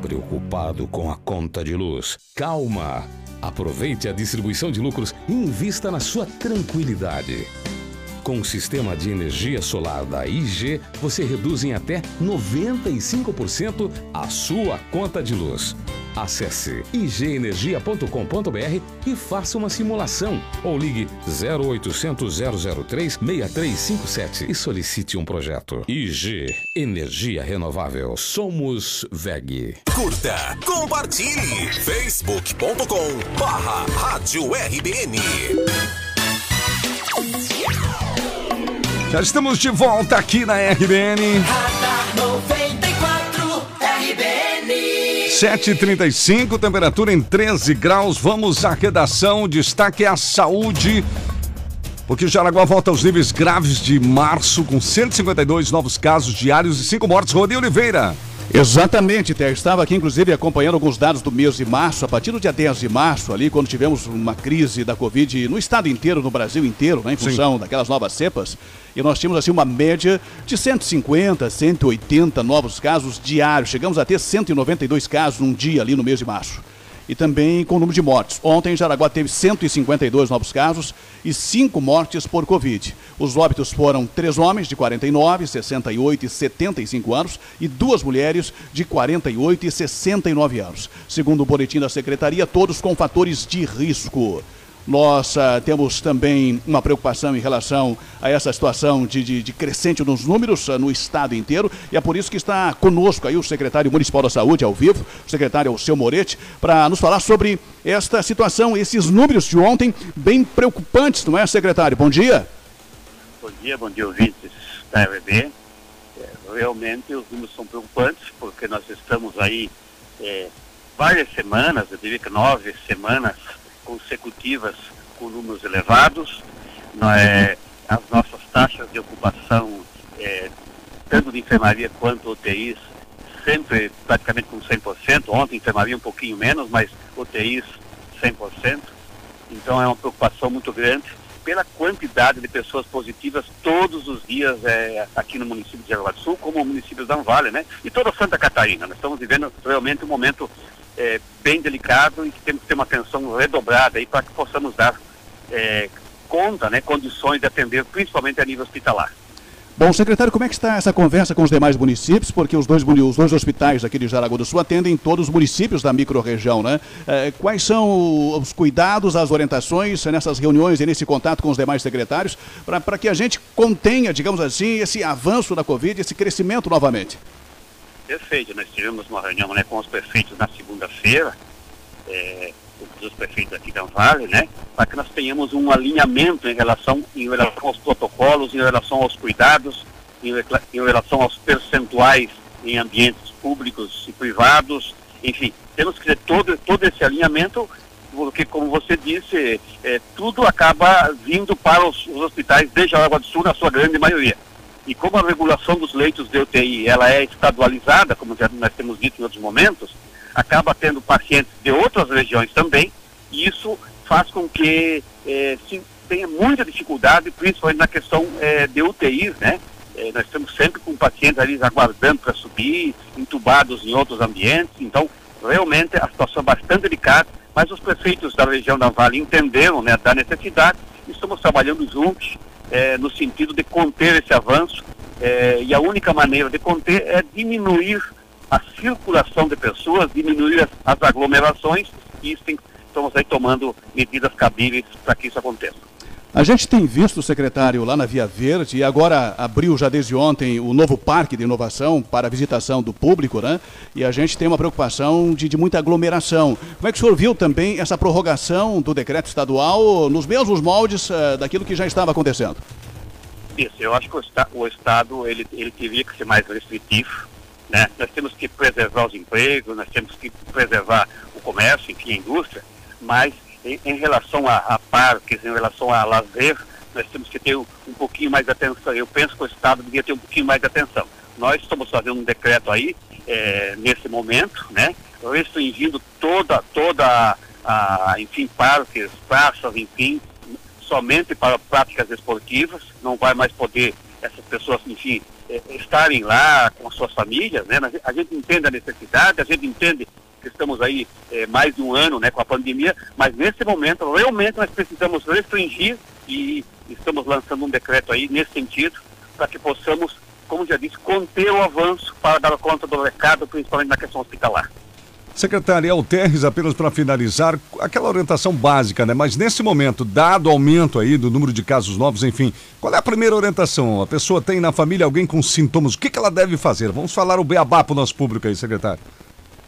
Preocupado com a conta de luz? Calma! Aproveite a distribuição de lucros e invista na sua tranquilidade. Com o sistema de energia solar da IG, você reduz em até 95% a sua conta de luz. Acesse igenergia.com.br e faça uma simulação ou ligue 0800 003 6357 e solicite um projeto. IG Energia Renovável. Somos VEG. Curta, compartilhe. facebook.com barra Rádio RBN. Já estamos de volta aqui na RBN. Radar 94 RBN. 7h35, temperatura em 13 graus. Vamos à redação. Destaque é a saúde. Porque Jaraguá volta aos níveis graves de março, com 152 novos casos diários e 5 mortes. Rodrigo Oliveira. Exatamente, Té. Estava aqui, inclusive, acompanhando alguns dados do mês de março. A partir do dia 10 de março, ali, quando tivemos uma crise da Covid no estado inteiro, no Brasil inteiro, né, em função Sim. daquelas novas cepas, e nós tínhamos assim uma média de 150, 180 novos casos diários. Chegamos a ter 192 casos num dia ali no mês de março e também com o número de mortes. Ontem, Jaraguá teve 152 novos casos e 5 mortes por Covid. Os óbitos foram três homens de 49, 68 e 75 anos e duas mulheres de 48 e 69 anos. Segundo o boletim da Secretaria, todos com fatores de risco. Nós uh, temos também uma preocupação em relação a essa situação de, de, de crescente nos números uh, no estado inteiro e é por isso que está conosco aí o secretário municipal da Saúde ao vivo, o secretário Alceu Moretti, para nos falar sobre esta situação, esses números de ontem bem preocupantes, não é, secretário? Bom dia. Bom dia, bom dia, ouvintes da RB. É, realmente os números são preocupantes porque nós estamos aí é, várias semanas, eu diria que nove semanas consecutivas com números elevados. É, as nossas taxas de ocupação, é, tanto de enfermaria quanto UTIs, sempre praticamente com 100%. Ontem enfermaria um pouquinho menos, mas UTIs 100%. Então é uma preocupação muito grande pela quantidade de pessoas positivas todos os dias é, aqui no município de Jaraguá do Sul, como o município de Vale, né? E toda Santa Catarina. Nós estamos vivendo realmente um momento é, bem delicado e que temos que ter uma atenção redobrada aí para que possamos dar é, conta, né, condições de atender, principalmente a nível hospitalar. Bom, secretário, como é que está essa conversa com os demais municípios? Porque os dois, os dois hospitais aqui de Jaraguá do Sul atendem todos os municípios da microrregião, né? É, quais são os cuidados, as orientações nessas reuniões e nesse contato com os demais secretários para que a gente contenha, digamos assim, esse avanço da Covid, esse crescimento novamente? Perfeito, nós tivemos uma reunião né, com os prefeitos na segunda-feira, é, os prefeitos aqui da Vale, né, para que nós tenhamos um alinhamento em relação, em relação aos protocolos, em relação aos cuidados, em, em relação aos percentuais em ambientes públicos e privados, enfim, temos que ter todo, todo esse alinhamento, porque, como você disse, é, tudo acaba vindo para os, os hospitais de Jaraguá do Sul, na sua grande maioria. E como a regulação dos leitos de UTI ela é estadualizada, como já nós temos dito em outros momentos, acaba tendo pacientes de outras regiões também, e isso faz com que eh, tenha muita dificuldade, principalmente na questão eh, de UTIs, né? Eh, nós estamos sempre com pacientes ali aguardando para subir, entubados em outros ambientes, então realmente a situação é bastante delicada, mas os prefeitos da região da Vale entenderam né, da necessidade e estamos trabalhando juntos é, no sentido de conter esse avanço, é, e a única maneira de conter é diminuir a circulação de pessoas, diminuir as, as aglomerações, e isso tem, estamos aí tomando medidas cabíveis para que isso aconteça. A gente tem visto, secretário, lá na Via Verde, e agora abriu já desde ontem o novo parque de inovação para visitação do público, né? E a gente tem uma preocupação de, de muita aglomeração. Como é que o senhor viu também essa prorrogação do decreto estadual nos mesmos moldes uh, daquilo que já estava acontecendo? Isso, eu acho que o, o Estado ele, ele teria que ser mais restritivo, né? Nós temos que preservar os empregos, nós temos que preservar o comércio, enfim, a indústria, mas em, em relação a, a, parques, em relação a lazer, nós temos que ter um, um pouquinho mais de atenção. Eu penso que o Estado devia ter um pouquinho mais de atenção. Nós estamos fazendo um decreto aí, é, nesse momento, né, restringindo toda, toda a, enfim, parques, praças, enfim, somente para práticas esportivas, não vai mais poder essas pessoas, enfim, é, estarem lá com as suas famílias, né? A gente entende a necessidade, a gente entende que estamos aí é, mais de um ano né, com a pandemia, mas nesse momento realmente nós precisamos restringir e estamos lançando um decreto aí nesse sentido para que possamos, como já disse, conter o avanço para dar conta do recado, principalmente na questão hospitalar. Secretário Alterres, apenas para finalizar, aquela orientação básica, né? Mas nesse momento, dado o aumento aí do número de casos novos, enfim, qual é a primeira orientação? A pessoa tem na família alguém com sintomas, o que, que ela deve fazer? Vamos falar o beabá para o nosso público aí, secretário.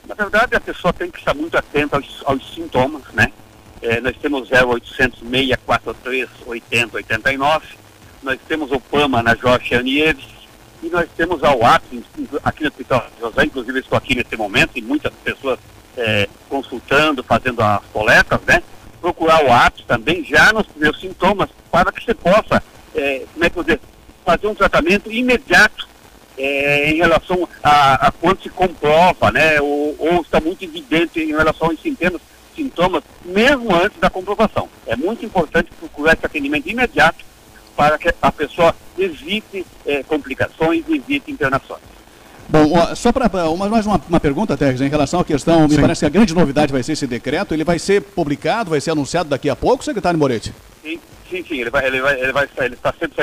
Na verdade, a pessoa tem que estar muito atenta aos, aos sintomas, né? É, nós temos 0800 643 8089, nós temos o PAMA na Jorge Anieves, e nós temos a UAP aqui no Hospital José, inclusive estou aqui nesse momento, e muitas pessoas é, consultando, fazendo as coletas, né? Procurar o APS também já nos primeiros sintomas, para que você possa, é, como é que eu fazer um tratamento imediato é, em relação a, a quando se comprova, né, ou, ou está muito evidente em relação aos sintomas, sintomas, mesmo antes da comprovação. É muito importante procurar esse atendimento imediato para que a pessoa evite é, complicações, evite internações. Bom, só para mais uma, uma pergunta, Teres, em relação à questão, me Sim. parece que a grande novidade vai ser esse decreto, ele vai ser publicado, vai ser anunciado daqui a pouco, secretário Moretti? Sim, sim, ele vai, ele vai, ele vai, ele está sendo,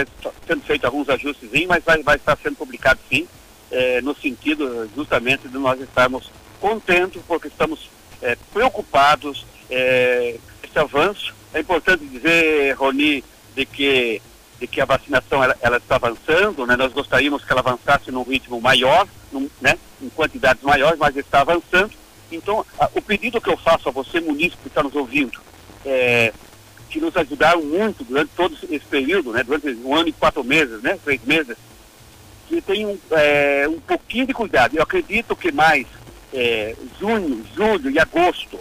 sendo feito alguns ajustes, mas vai, vai estar sendo publicado sim, eh, no sentido justamente de nós estarmos contentes, porque estamos eh, preocupados eh, com esse avanço. É importante dizer, Roni, de que de que a vacinação ela, ela está avançando, né? Nós gostaríamos que ela avançasse num ritmo maior, num, né? Em quantidades maiores, mas está avançando. Então, a- o pedido que eu faço a você, munícipe que está nos ouvindo, é, que nos ajudaram muito durante todo esse período, né? Durante um ano e quatro meses, né? Três meses, que tenham é, um pouquinho de cuidado. Eu acredito que mais é, junho, julho e agosto,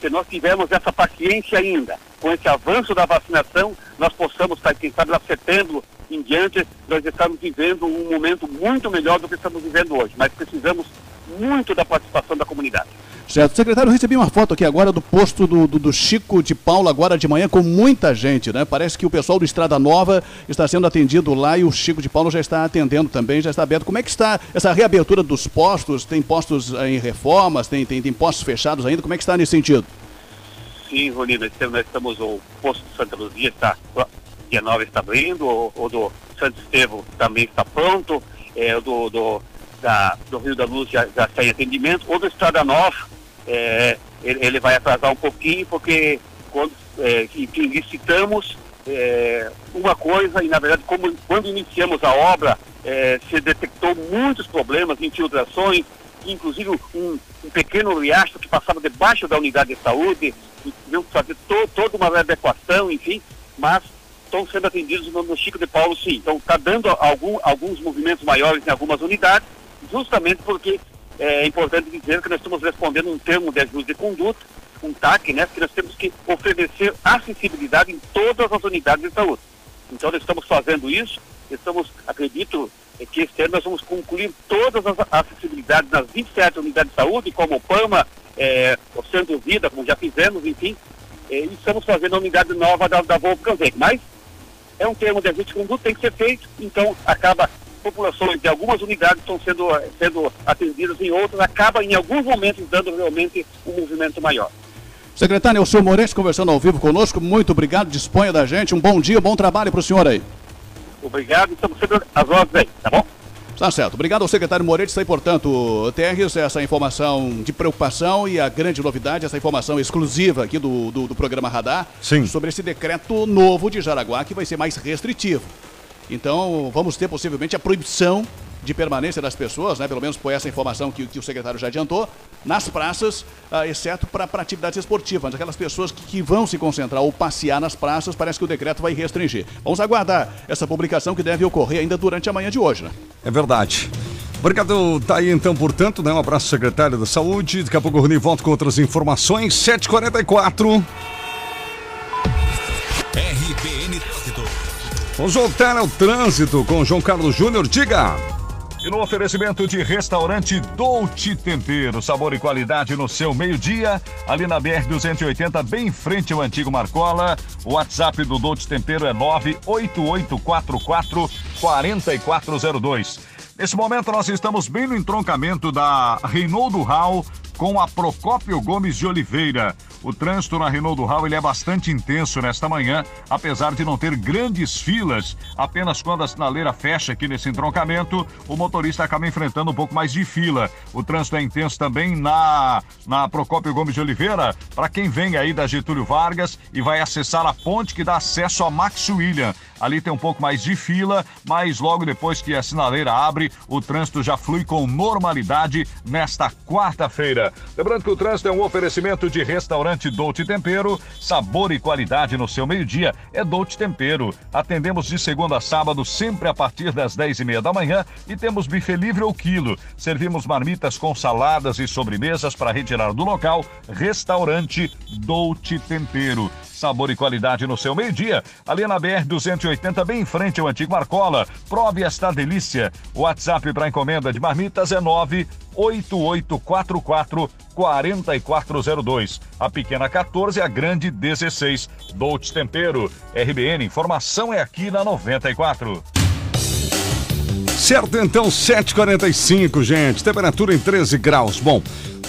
se nós tivermos essa paciência ainda, com esse avanço da vacinação, nós possamos, quem sabe lá setembro em diante, nós estamos vivendo um momento muito melhor do que estamos vivendo hoje. Mas precisamos muito da participação da comunidade. Certo. Secretário, eu recebi uma foto aqui agora do posto do, do, do Chico de Paula, agora de manhã, com muita gente, né? Parece que o pessoal do Estrada Nova está sendo atendido lá e o Chico de Paula já está atendendo também, já está aberto. Como é que está essa reabertura dos postos? Tem postos eh, em reformas, tem, tem, tem postos fechados ainda? Como é que está nesse sentido? Sim, Rony, nós estamos o posto de Santa Luzia está, dia 9 está abrindo, o, o do Santo Estevão também está pronto, é, o do, do, da, do Rio da Luz já, já está em atendimento, o do Estrada Nova, é, ele, ele vai atrasar um pouquinho, porque quando é, que licitamos é, uma coisa, e na verdade, como, quando iniciamos a obra, é, se detectou muitos problemas, infiltrações, inclusive um, um pequeno riacho que passava debaixo da unidade de saúde, e tivemos que fazer to, toda uma adequação, enfim, mas estão sendo atendidos no, no Chico de Paulo, sim. Então está dando algum, alguns movimentos maiores em algumas unidades, justamente porque é importante dizer que nós estamos respondendo um termo de ajuste de conduta, um TAC, né, que nós temos que oferecer acessibilidade em todas as unidades de saúde. Então nós estamos fazendo isso, estamos, acredito é que este ano nós vamos concluir todas as acessibilidades nas 27 unidades de saúde, como o PAMA, é, o Centro Vida, como já fizemos, enfim, é, e estamos fazendo a unidade nova da, da Wolfgang Mas é um termo de ajuste de conduta, tem que ser feito, então acaba populações de algumas unidades estão sendo, sendo atendidas em outras, acaba em alguns momentos dando realmente um movimento maior. Secretário, é o senhor Moretti conversando ao vivo conosco, muito obrigado, disponha da gente, um bom dia, bom trabalho para o senhor aí. Obrigado, estamos sempre às ordens aí, tá bom? Tá certo. Obrigado ao secretário Moretti. Está aí, portanto, Terres, essa informação de preocupação e a grande novidade, essa informação exclusiva aqui do, do, do programa Radar, Sim. sobre esse decreto novo de Jaraguá que vai ser mais restritivo. Então, vamos ter possivelmente a proibição de permanência das pessoas, né, pelo menos por essa informação que, que o secretário já adiantou, nas praças, ah, exceto para atividades esportivas. Aquelas pessoas que, que vão se concentrar ou passear nas praças, parece que o decreto vai restringir. Vamos aguardar essa publicação que deve ocorrer ainda durante a manhã de hoje, né? É verdade. Obrigado, tá aí então, portanto, né? Um abraço, secretário da Saúde. Daqui a pouco o Rony volta com outras informações. 7h44. RBN. Vamos voltar ao trânsito com João Carlos Júnior. Diga! E no oferecimento de restaurante Dolce Tempero, sabor e qualidade no seu meio-dia, ali na BR-280, bem em frente ao antigo Marcola. O WhatsApp do Dolce Tempero é 98844-4402. Nesse momento, nós estamos bem no entroncamento da Reinaldo Hall com a Procópio Gomes de Oliveira. O trânsito na Reinaldo Hall ele é bastante intenso nesta manhã, apesar de não ter grandes filas. Apenas quando a sinaleira fecha aqui nesse entroncamento, o motorista acaba enfrentando um pouco mais de fila. O trânsito é intenso também na, na Procópio Gomes de Oliveira, para quem vem aí da Getúlio Vargas e vai acessar a ponte que dá acesso a Max William. Ali tem um pouco mais de fila, mas logo depois que a sinaleira abre, o trânsito já flui com normalidade nesta quarta-feira. Lembrando que o trânsito é um oferecimento de restaurante Dolce Tempero, sabor e qualidade no seu meio-dia é Dolce Tempero. Atendemos de segunda a sábado, sempre a partir das 10 e meia da manhã e temos buffet livre ao quilo. Servimos marmitas com saladas e sobremesas para retirar do local. Restaurante Dolce Tempero. Sabor e qualidade no seu meio-dia. Ali na BR-280, bem em frente ao antigo Marcola. Prove esta delícia. O WhatsApp para encomenda de marmitas é 98844 4402. A pequena 14, a grande 16. Dolce Tempero. RBN, informação é aqui na 94. Certo, então, 7h45, gente. Temperatura em 13 graus. Bom,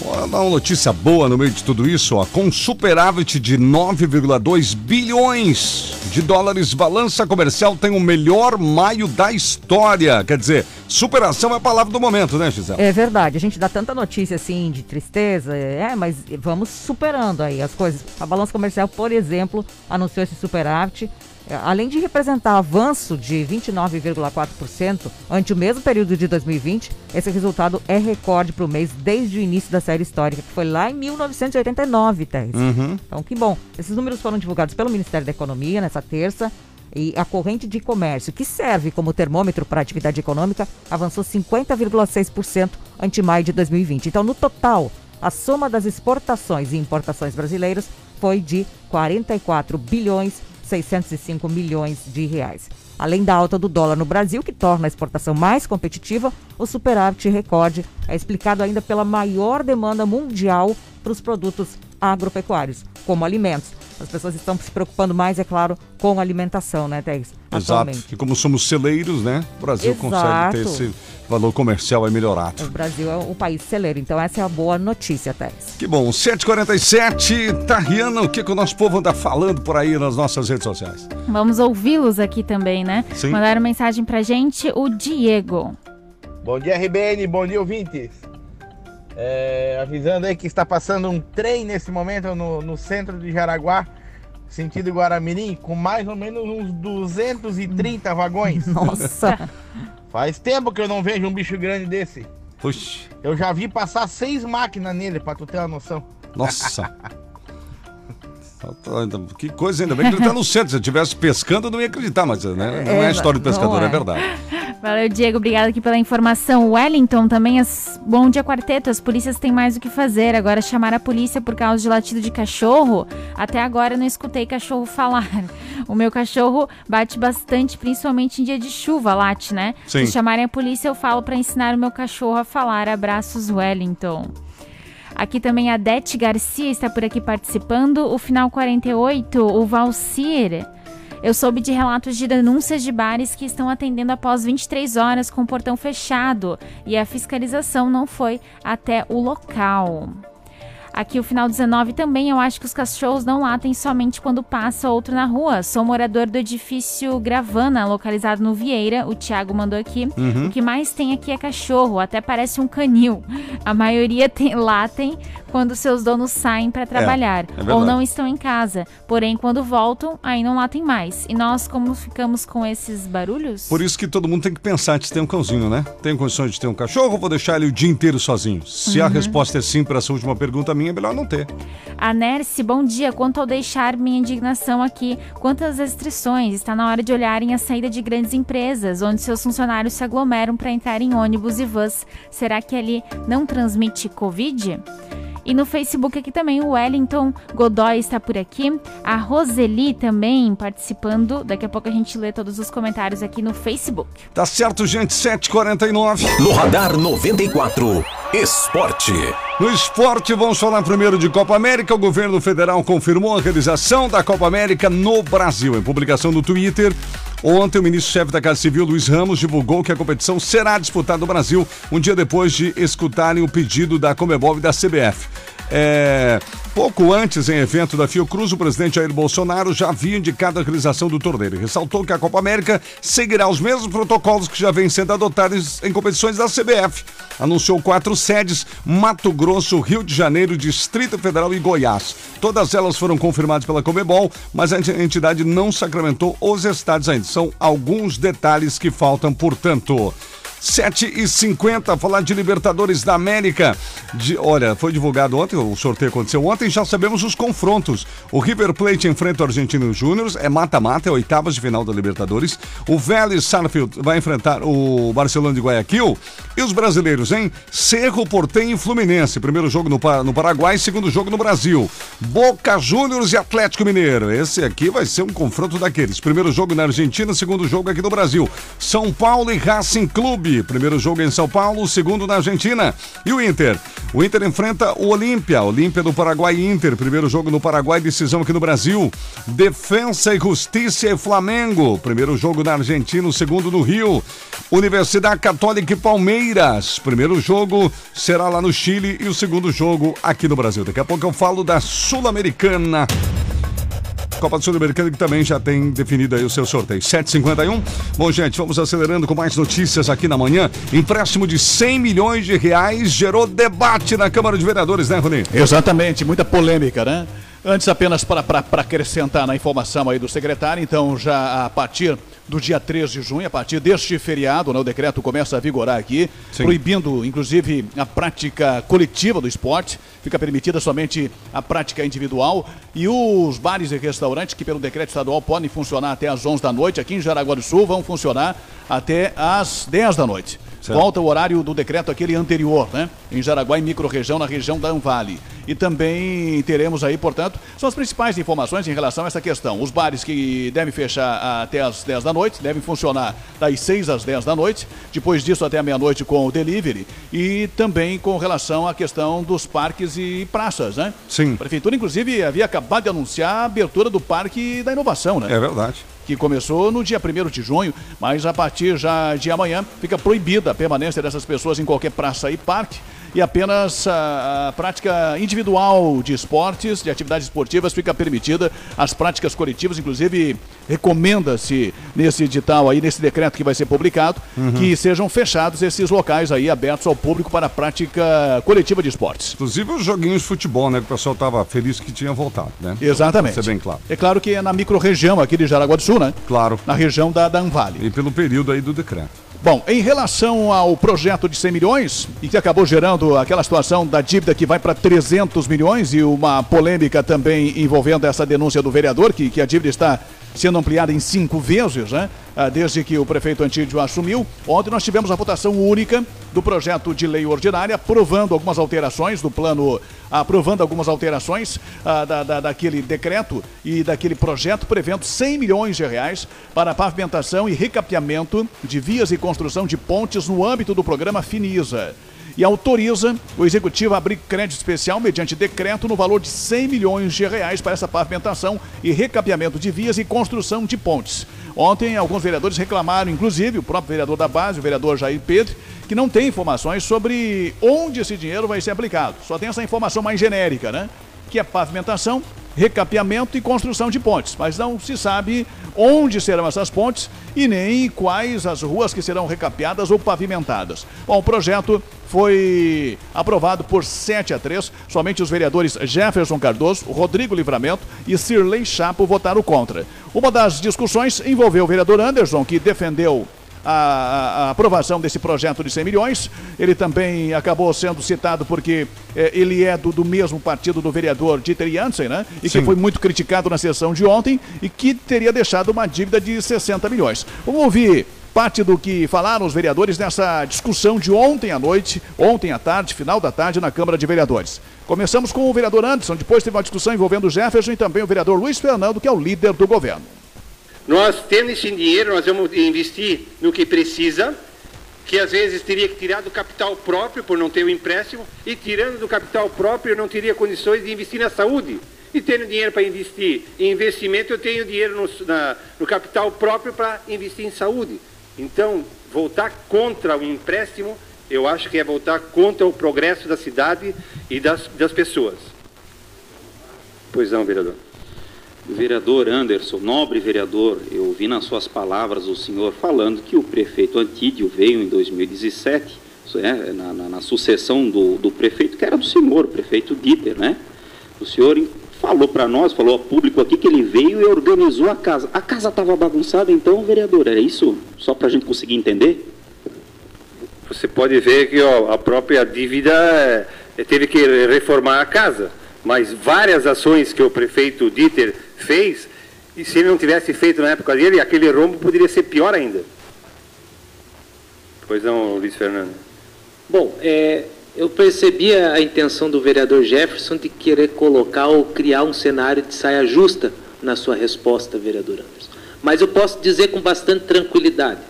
uma notícia boa no meio de tudo isso, ó. Com superávit de 9,2 bilhões de dólares, balança comercial tem o melhor maio da história. Quer dizer, superação é a palavra do momento, né, Gisele? É verdade, a gente dá tanta notícia assim de tristeza, é, mas vamos superando aí as coisas. A balança comercial, por exemplo, anunciou esse superávit. Além de representar avanço de 29,4% ante o mesmo período de 2020, esse resultado é recorde para o mês desde o início da série histórica, que foi lá em 1989, Tess. Uhum. Então, que bom. Esses números foram divulgados pelo Ministério da Economia nessa terça. E a corrente de comércio, que serve como termômetro para a atividade econômica, avançou 50,6% ante maio de 2020. Então, no total, a soma das exportações e importações brasileiras foi de 44 bilhões 605 milhões de reais. Além da alta do dólar no Brasil, que torna a exportação mais competitiva, o superávit recorde é explicado ainda pela maior demanda mundial para os produtos agropecuários, como alimentos. As pessoas estão se preocupando mais, é claro, com a alimentação, né, Thais? Exato. E como somos celeiros, né? O Brasil consegue Exato. ter esse valor comercial aí melhorado. O Brasil é o país celeiro, então essa é a boa notícia, Thais. Que bom, 7h47, Tariana, o que, que o nosso povo anda falando por aí nas nossas redes sociais? Vamos ouvi-los aqui também, né? Sim. Mandaram mensagem pra gente o Diego. Bom dia, RBN, bom dia, ouvintes. É, avisando aí que está passando um trem nesse momento no, no centro de Jaraguá, sentido Guaramirim, com mais ou menos uns 230 vagões. Nossa! Faz tempo que eu não vejo um bicho grande desse. Puxa. Eu já vi passar seis máquinas nele, pra tu ter uma noção. Nossa. Que coisa, ainda bem que ele tá no centro. Se eu estivesse pescando, eu não ia acreditar, mas né, não é, a história do pescador, é. é. verdade. Valeu, Diego. Obrigada aqui pela informação. Wellington também. As... Bom dia, quarteto. As polícias têm mais o que fazer. Agora, chamar a polícia por causa de latido de cachorro. Até agora eu não escutei cachorro falar. O meu cachorro bate bastante, principalmente em dia de chuva, late, né? Sim. Se chamarem a polícia, eu falo para ensinar o meu cachorro a falar. Abraços, Wellington. Aqui também a Dete Garcia está por aqui participando. O final 48, o Valcir. Eu soube de relatos de denúncias de bares que estão atendendo após 23 horas com o portão fechado e a fiscalização não foi até o local. Aqui o final 19 também, eu acho que os cachorros não latem somente quando passa outro na rua. Sou morador do edifício Gravana, localizado no Vieira. O Thiago mandou aqui. Uhum. O que mais tem aqui é cachorro, até parece um canil. A maioria tem, latem quando seus donos saem para trabalhar é verdade. ou não estão em casa. Porém, quando voltam, aí não latem mais. E nós como ficamos com esses barulhos? Por isso que todo mundo tem que pensar antes de ter um cãozinho, né? Tem condições de ter um cachorro ou vou deixar ele o dia inteiro sozinho? Se a Uhum. resposta é sim para essa última pergunta minha, é melhor não ter. A Nerce, bom dia. Quanto ao deixar minha indignação aqui, quantas restrições? Está na hora de olharem a saída de grandes empresas, onde seus funcionários se aglomeram para entrar em ônibus e vans. Será que ali não transmite Covid? E no Facebook aqui também o Wellington Godoy está por aqui. A Roseli também participando. Daqui a pouco a gente lê todos os comentários aqui no Facebook. Tá certo, gente, 7h49. No Radar 94, Esporte. No esporte, vamos falar primeiro de Copa América. O governo federal confirmou a realização da Copa América no Brasil. Em publicação no Twitter, ontem o ministro-chefe da Casa Civil, Luiz Ramos, divulgou que a competição será disputada no Brasil um dia depois de escutarem o pedido da Comebol e da CBF. É, pouco antes, em evento da Fiocruz, o presidente Jair Bolsonaro já havia indicado a realização do torneio. Ressaltou que a Copa América seguirá os mesmos protocolos que já vêm sendo adotados em competições da CBF. Anunciou quatro sedes: Mato Grosso, Rio de Janeiro, Distrito Federal e Goiás. Todas elas foram confirmadas pela Comebol, mas a entidade não sacramentou os estádios ainda. São alguns detalhes que faltam, portanto. 7 e 50 falar de Libertadores da América. De, olha, foi divulgado ontem, o sorteio aconteceu ontem, já sabemos os confrontos. O River Plate enfrenta o Argentino Júnior, é mata-mata, é oitavas de final da Libertadores. O Vélez Sarfield vai enfrentar o Barcelona de Guayaquil. E os brasileiros, hein? Cerro, Portenho e Fluminense. Primeiro jogo no, no Paraguai, segundo jogo no Brasil. Boca Juniors e Atlético Mineiro. Esse aqui vai ser um confronto daqueles. Primeiro jogo na Argentina, segundo jogo aqui no Brasil. São Paulo e Racing Clube. Primeiro jogo em São Paulo, segundo na Argentina. E o Inter? O Inter enfrenta o Olímpia. Olímpia do Paraguai Inter. Primeiro jogo no Paraguai, decisão aqui no Brasil. Defensa e Justiça e Flamengo. Primeiro jogo na Argentina, o segundo no Rio. Universidade Católica e Palmeiras. Primeiro jogo será lá no Chile e o segundo jogo aqui no Brasil. Daqui a pouco eu falo da Sul-Americana. Copa do Sul-Americana que também já tem definido aí o seu sorteio. 751. Bom, gente, vamos acelerando com mais notícias aqui na manhã. Empréstimo de 100 milhões de reais gerou debate na Câmara de Vereadores, né, Rony? Exatamente, muita polêmica, né? Antes, apenas para acrescentar na informação aí do secretário, então, já a partir do dia 3 de junho, a partir deste feriado, né, o decreto começa a vigorar aqui, Sim. proibindo, inclusive, a prática coletiva do esporte, fica permitida somente a prática individual, e os bares e restaurantes, que pelo decreto estadual podem funcionar até às 11 da noite, aqui em Jaraguá do Sul, vão funcionar até às 10 da noite. Certo. Volta o horário do decreto aquele anterior, né? Em Jaraguá e microrregião, na região da Anvale. E também teremos aí, portanto, são as principais informações em relação a essa questão. Os bares que devem fechar até as 10 da noite, devem funcionar das 6 às 10 da noite, depois disso até a meia-noite com o delivery, e também com relação à questão dos parques e praças, né? Sim. A prefeitura, inclusive, havia acabado de anunciar a abertura do Parque da Inovação, né? É verdade. Que começou no dia 1 de junho, mas a partir já de amanhã fica proibida a permanência dessas pessoas em qualquer praça e parque e apenas a, a prática individual de esportes, de atividades esportivas fica permitida, as práticas coletivas, inclusive recomenda-se nesse edital aí, nesse decreto que vai ser publicado, Uhum. que sejam fechados esses locais aí abertos ao público para a prática coletiva de esportes. Inclusive os joguinhos de futebol, né? Que o pessoal tava feliz que tinha voltado, né? Exatamente. Pra ser bem claro. É claro que é na microrregião aqui de Jaraguá do Sul, né? Claro. Na região da, da Anvale. E pelo período aí do decreto. Bom, em relação ao projeto de 100 milhões, e que acabou gerando aquela situação da dívida que vai para 300 milhões, e uma polêmica também envolvendo essa denúncia do vereador, que, que a dívida está sendo ampliada em cinco vezes, né? Ah, Desde que o prefeito Antídio assumiu. Ontem nós tivemos a votação única do projeto de lei ordinária, aprovando algumas alterações do plano, aprovando algumas alterações ah, da, da- daquele decreto e daquele projeto, prevendo 100 milhões de reais para pavimentação e recapeamento de vias e construção de pontes no âmbito do programa Finisa e autoriza o executivo a abrir crédito especial mediante decreto no valor de 100 milhões de reais para essa pavimentação e recapeamento de vias e construção de pontes. Ontem, alguns vereadores reclamaram, inclusive o próprio vereador da base, o vereador Jair Pedro, que não tem informações sobre onde esse dinheiro vai ser aplicado. Só tem essa informação mais genérica, né? Que é pavimentação, recapeamento e construção de pontes, mas não se sabe onde serão essas pontes e nem quais as ruas que serão recapeadas ou pavimentadas. Bom, o projeto foi aprovado por 7 a 3. Somente os vereadores Jefferson Cardoso, Rodrigo Livramento e Sirlei Chapo votaram contra. Uma das discussões envolveu o vereador Anderson, que defendeu a, a- aprovação desse projeto de 100 milhões. Ele também acabou sendo citado porque eh, ele é do, do mesmo partido do vereador Dieter Jansen, né? E que Sim. foi muito criticado na sessão de ontem e que teria deixado uma dívida de 60 milhões. Vamos ouvir parte do que falaram os vereadores nessa discussão de ontem à noite, ontem à tarde, final da tarde, na Câmara de Vereadores. Começamos com o vereador Anderson, depois teve uma discussão envolvendo o Jefferson e também o vereador Luiz Fernando, que é o líder do governo. Nós tendo esse dinheiro, nós vamos investir no que precisa, que às vezes teria que tirar do capital próprio por não ter o empréstimo, e tirando do capital próprio eu não teria condições de investir na saúde. E tendo dinheiro para investir em investimento, eu tenho dinheiro no, na- no capital próprio para investir em saúde. Então, voltar contra o empréstimo, eu acho que é voltar contra o progresso da cidade e das, das pessoas. Pois não, vereador. Vereador Anderson, nobre vereador, eu ouvi nas suas palavras o senhor falando que o prefeito Antídio veio em 2017, isso é, na, na- na sucessão do, do prefeito que era do senhor, prefeito Dieter, né? O senhor falou para nós, falou ao público aqui que ele veio e organizou a casa. A casa estava bagunçada então, vereador, era isso? Só para a gente conseguir entender? você pode ver que ó, a própria dívida é, teve que reformar a casa. Mas várias ações que o prefeito Dieter fez, e se ele não tivesse feito na época dele, aquele rombo poderia ser pior ainda. Pois não, Luiz Fernando. Bom, é, eu percebi a intenção do vereador Jefferson de querer colocar ou criar um cenário de saia justa na sua resposta, vereador Anderson. Mas eu posso dizer com bastante tranquilidade: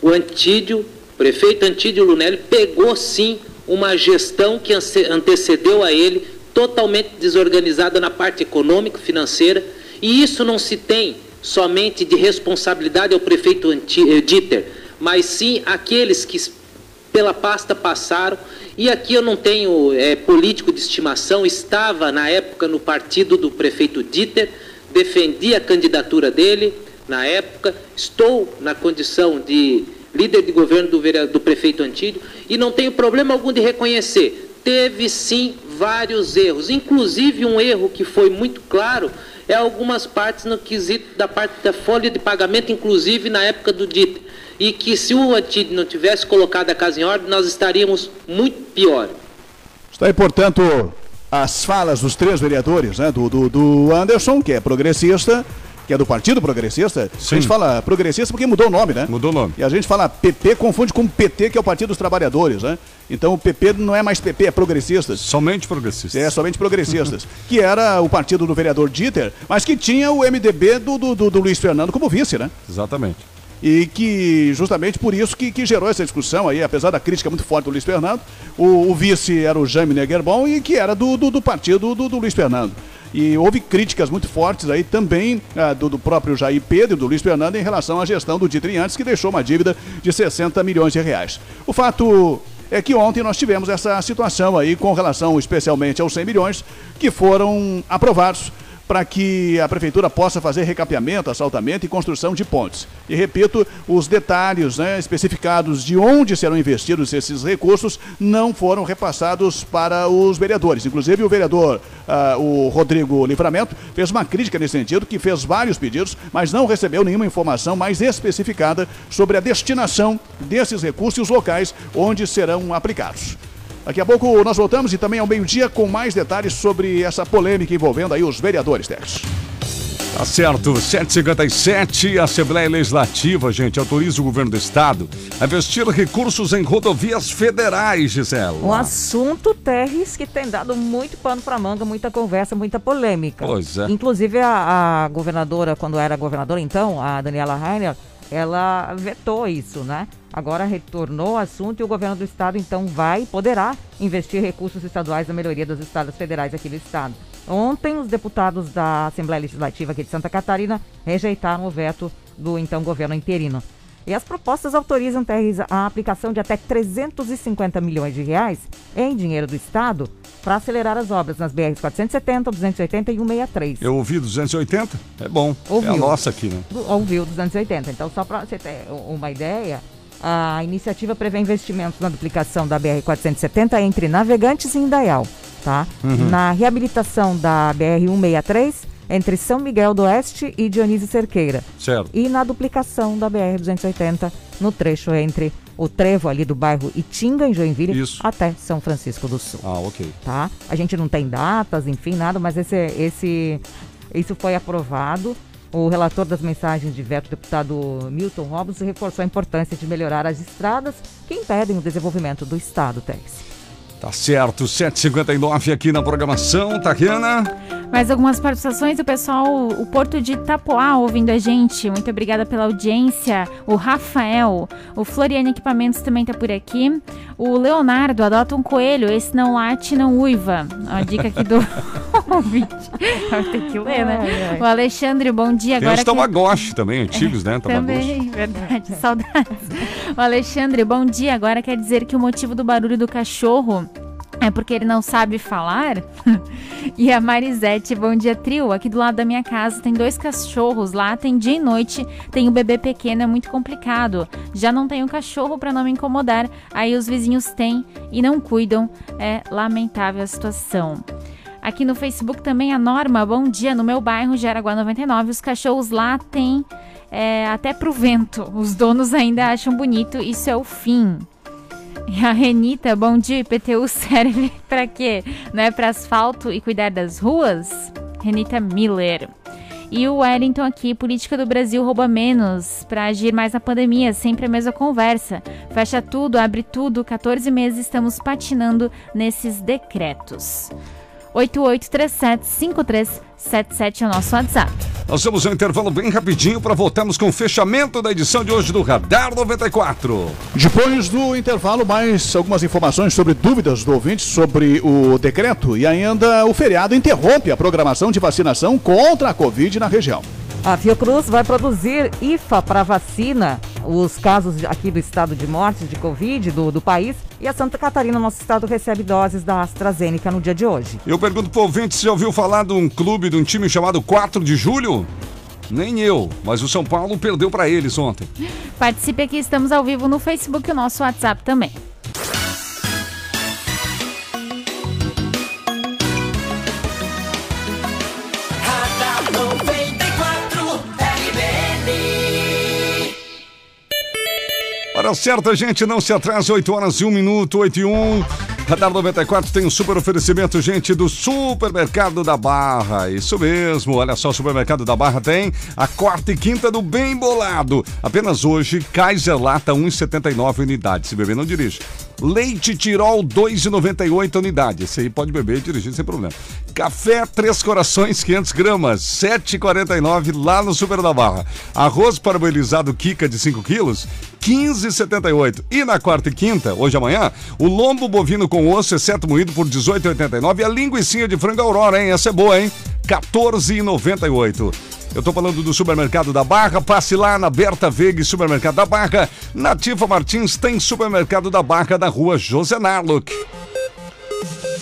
o Antídio, o prefeito Antídio Lunelli, pegou sim uma gestão que antecedeu a ele, totalmente desorganizada na parte econômica, financeira, e isso não se tem somente de responsabilidade ao prefeito eh, Dieter, mas sim aqueles que pela pasta passaram. E aqui eu não tenho é, político de estimação, estava na época no partido do prefeito Dieter, defendi a candidatura dele na época, estou na condição de líder de governo do, vereador, do prefeito Antídio e não tenho problema algum de reconhecer. Teve sim vários erros, inclusive um erro que foi muito claro é algumas partes no quesito da parte da folha de pagamento, inclusive na época do Dieter e que se o Antide não tivesse colocado a casa em ordem, nós estaríamos muito pior. Está aí, portanto, as falas dos três vereadores, né? Do, do, do Anderson, que é progressista, que é do Partido Progressista. Sim. A gente fala progressista porque mudou o nome, né? Mudou o nome. E a gente fala PP, confunde com PT, que é o Partido dos Trabalhadores, né? Então o PP não é mais PP, é progressistas. Somente progressistas. É, somente progressistas. que era o partido do vereador Dieter, mas que tinha o MDB do, do, do, do Luiz Fernando como vice, né? Exatamente e que justamente por isso que, que, gerou essa discussão aí, apesar da crítica muito forte do Luiz Fernando, o, o vice era o Jaime Negerbon e que era do, do, do partido do, do, Luiz Fernando. E houve críticas muito fortes aí também ah, do, do, próprio Jair Pedro do Luiz Fernando em relação à gestão do Dieter antes, que deixou uma dívida de 60 milhões de reais. O fato é que ontem nós tivemos essa situação aí com relação especialmente aos 100 milhões que foram aprovados para que a prefeitura possa fazer recapeamento, assaltamento e construção de pontes. E repito, os detalhes né, especificados de onde serão investidos esses recursos não foram repassados para os vereadores. Inclusive o vereador, uh, o Rodrigo Livramento, fez uma crítica nesse sentido, que fez vários pedidos, mas não recebeu nenhuma informação mais especificada sobre a destinação desses recursos e os locais onde serão aplicados. Daqui a pouco nós voltamos e também ao meio-dia com mais detalhes sobre essa polêmica envolvendo aí os vereadores, Tex. Tá certo, 757, Assembleia Legislativa, gente, autoriza o governo do estado a investir recursos em rodovias federais, Gisela. Um assunto, Terres, que tem dado muito pano para manga, muita conversa, muita polêmica. Pois é. Inclusive a, a governadora, quando era governadora então, a Daniela Rainer, ela vetou isso, né? Agora retornou o assunto e o governo do estado então vai poderá investir recursos estaduais na melhoria dos estados federais aqui do estado. Ontem os deputados da Assembleia Legislativa aqui de Santa Catarina rejeitaram o veto do então governo interino. E as propostas autorizam, a aplicação de até 350 milhões de reais em dinheiro do Estado para acelerar as obras nas BRs 470, 280 e 163. Eu ouvi 280? É bom. Ouviu. É a nossa aqui, né? Ouviu 280. Então, só para você ter uma ideia, a iniciativa prevê investimentos na duplicação da BR 470 entre Navegantes e Indaial, tá? Uhum. Na reabilitação da BR 163 entre São Miguel do Oeste e Dionísio Cerqueira. Certo. E na duplicação da BR-280 no trecho entre o trevo ali do bairro Itinga, em Joinville, Isso. até São Francisco do Sul. Ah, ok. Tá? A gente não tem datas, enfim, nada, mas esse, esse, isso foi aprovado. O relator das mensagens de veto, deputado Milton Robles, reforçou a importância de melhorar as estradas que impedem o desenvolvimento do Estado, Tex. Tá certo, 7h59 aqui na programação, Tariana. Mais algumas participações, o pessoal, o Porto de Itapoá ouvindo a gente. Muito obrigada pela audiência. O Rafael, o Floriano Equipamentos também tá por aqui. O Leonardo, adota um coelho, esse não late, não uiva. Uma dica aqui do ouvinte. Tem que ler, né? Ai, ai. O Alexandre, bom dia. Tem agora os Tamagotchi que... também, antigos, né? Tamagotchi. Também, verdade, saudades. O Alexandre, bom dia. Agora quer dizer que o motivo do barulho do cachorro é porque ele não sabe falar? e a Marisete, bom dia, trio. Aqui do lado da minha casa tem dois cachorros lá, tem dia e noite, tem o um bebê pequeno, é muito complicado. Já não tenho cachorro para não me incomodar, aí os vizinhos têm e não cuidam. É lamentável a situação. Aqui no Facebook também a Norma, bom dia. No meu bairro, Jaraguá 99, os cachorros lá têm é, até pro vento. Os donos ainda acham bonito, isso é o fim. E a Renita, bom dia, IPTU serve pra quê? Não é pra asfalto e cuidar das ruas? Renita Miller. E o Wellington aqui, política do Brasil rouba menos para agir mais na pandemia, sempre a mesma conversa. Fecha tudo, abre tudo, 14 meses estamos patinando nesses decretos. 8837-5377 é o nosso WhatsApp. Nós vamos um intervalo bem rapidinho para voltarmos com o fechamento da edição de hoje do Radar 94. Depois do intervalo, mais algumas informações sobre dúvidas do ouvinte sobre o decreto e ainda o feriado interrompe a programação de vacinação contra a Covid na região. A Fiocruz vai produzir IFA para vacina, os casos aqui do estado de morte de Covid do, do país. E a Santa Catarina, nosso estado, recebe doses da AstraZeneca no dia de hoje. Eu pergunto pro ouvinte se já ouviu falar de um clube, de um time chamado 4 de Julho? Nem eu, mas o São Paulo perdeu para eles ontem. Participe aqui, estamos ao vivo no Facebook e o nosso WhatsApp também. Hora certa, gente, não se atrase, 8 horas e 1 minuto, 8 e 1. Radar 94 tem um super oferecimento, gente, do Supermercado da Barra. Isso mesmo, olha só, o Supermercado da Barra tem a quarta e quinta do Bem Bolado. Apenas hoje, Kaiser Lata 1,79 unidade. Se beber, não dirige. Leite Tirol 2,98 unidade. Esse aí pode beber e dirigir sem problema. Café Três Corações 500 gramas, 7,49 lá no Super da Barra. Arroz parabolizado Kika de 5 quilos, 15,78. E na quarta e quinta, hoje amanhã, o lombo bovino com osso, exceto moído por 18,89 e a linguiça de frango Aurora, hein? Essa é boa, hein? 14,98. Eu tô falando do Supermercado da Barra, passe lá na Berta Veiga e Supermercado da Barra. Nativa Martins tem Supermercado da Barra da rua José Narlock.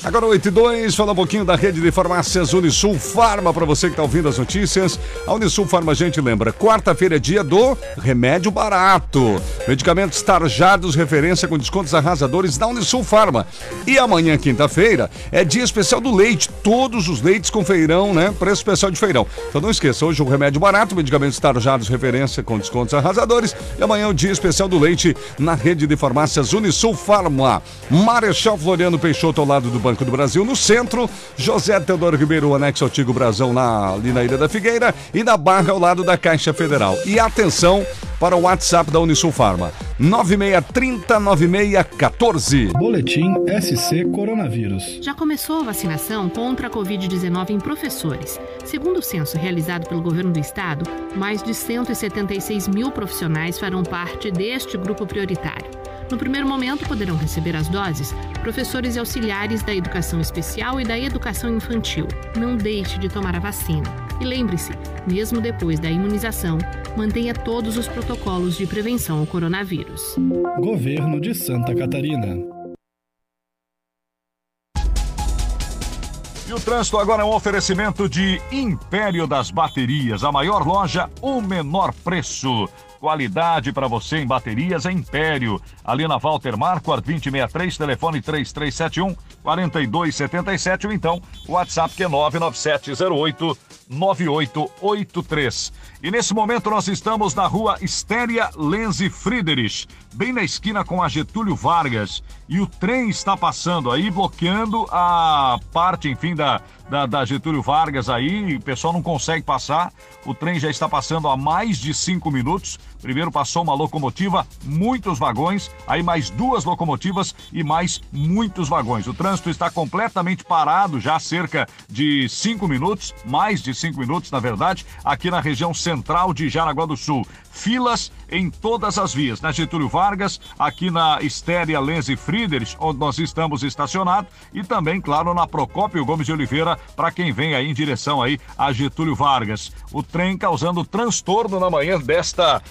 Agora 8 e 2, fala um pouquinho da rede de farmácias Unisul Farma para você que está ouvindo as notícias. A Unisul Farma, a gente lembra, quarta-feira é dia do remédio barato. Medicamentos tarjados, referência com descontos arrasadores da Unisul Farma. E amanhã, quinta-feira, é dia especial do leite. Todos os leites com feirão, né? Preço especial de feirão. Então não esqueça, hoje o remédio barato, medicamentos tarjados, referência com descontos arrasadores. E amanhã é o dia especial do leite na rede de farmácias Unisul Farma. Marechal Floriano Peixoto ao lado do Banco do Brasil, no centro. José Teodoro Ribeiro, anexo ao Tigo Brasão, na, ali na Ilha da Figueira. E na Barra, ao lado da Caixa Federal. E atenção para o WhatsApp da Unisul Farma. 96309614. Boletim SC Coronavírus. Já começou a vacinação contra a Covid-19 em professores. Segundo o censo realizado pelo governo do estado, mais de 176 mil profissionais farão parte deste grupo prioritário. No primeiro momento, poderão receber as doses professores e auxiliares da educação especial e da educação infantil. Não deixe de tomar a vacina. E lembre-se, mesmo depois da imunização, mantenha todos os protocolos de prevenção ao coronavírus. Governo de Santa Catarina. E o trânsito agora é um oferecimento de Império das Baterias, a maior loja, o menor preço. Qualidade para você em baterias é Império. Ali na Walter Marquardt 2063, telefone 3371 4277 ou então WhatsApp que é 99708 9883. E nesse momento nós estamos na rua Estéria Lenze Friedrich, bem na esquina com a Getúlio Vargas. E o trem está passando aí, bloqueando a parte, enfim, da, da, da Getúlio Vargas aí. O pessoal não consegue passar. O trem já está passando há mais de cinco minutos. Primeiro passou uma locomotiva, muitos vagões, aí mais duas locomotivas e mais muitos vagões. O trânsito está completamente parado já há cerca de cinco minutos, mais de cinco minutos, na verdade, aqui na região central de Jaraguá do Sul. Filas em todas as vias, na Getúlio Vargas, aqui na Estéria Lenze Friedrich, onde nós estamos estacionados, e também, claro, na Procópio Gomes de Oliveira, para quem vem aí em direção aí a Getúlio Vargas. O trem causando transtorno na manhã desta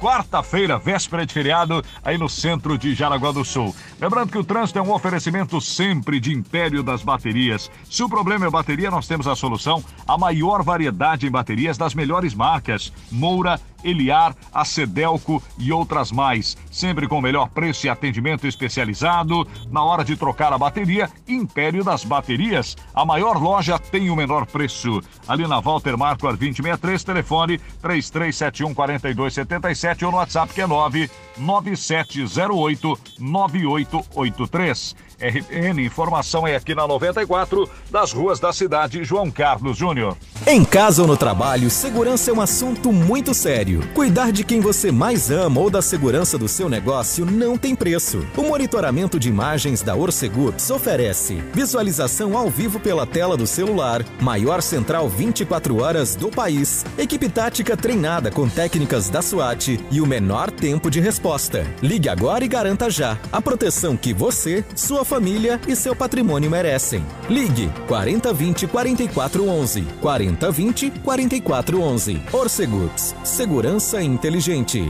quarta-feira, véspera de feriado, aí no centro de Jaraguá do Sul. Lembrando que o trânsito é um oferecimento sempre de Império das Baterias. Se o problema é bateria, nós temos a solução, a maior variedade em baterias das melhores marcas. Moura, Eliar, a Cedelco e outras mais. Sempre com o melhor preço e atendimento especializado. Na hora de trocar a bateria, Império das Baterias. A maior loja tem o menor preço. Ali na Walter Marco, 2063, telefone 3371 4277 ou no WhatsApp que é 99708 9883. RPN, informação é aqui na 94, das ruas da cidade, João Carlos Júnior. Em casa ou no trabalho, segurança é um assunto muito sério. Cuidar de quem você mais ama ou da segurança do seu negócio não tem preço. O monitoramento de imagens da Orcegups oferece visualização ao vivo pela tela do celular, maior central 24 horas do país, equipe tática treinada com técnicas da SWAT e o menor tempo de resposta. Ligue agora e garanta já a proteção que você, sua família e seu patrimônio merecem. Ligue 4020 4411 4020 4411. Orcegups, segurança inteligente.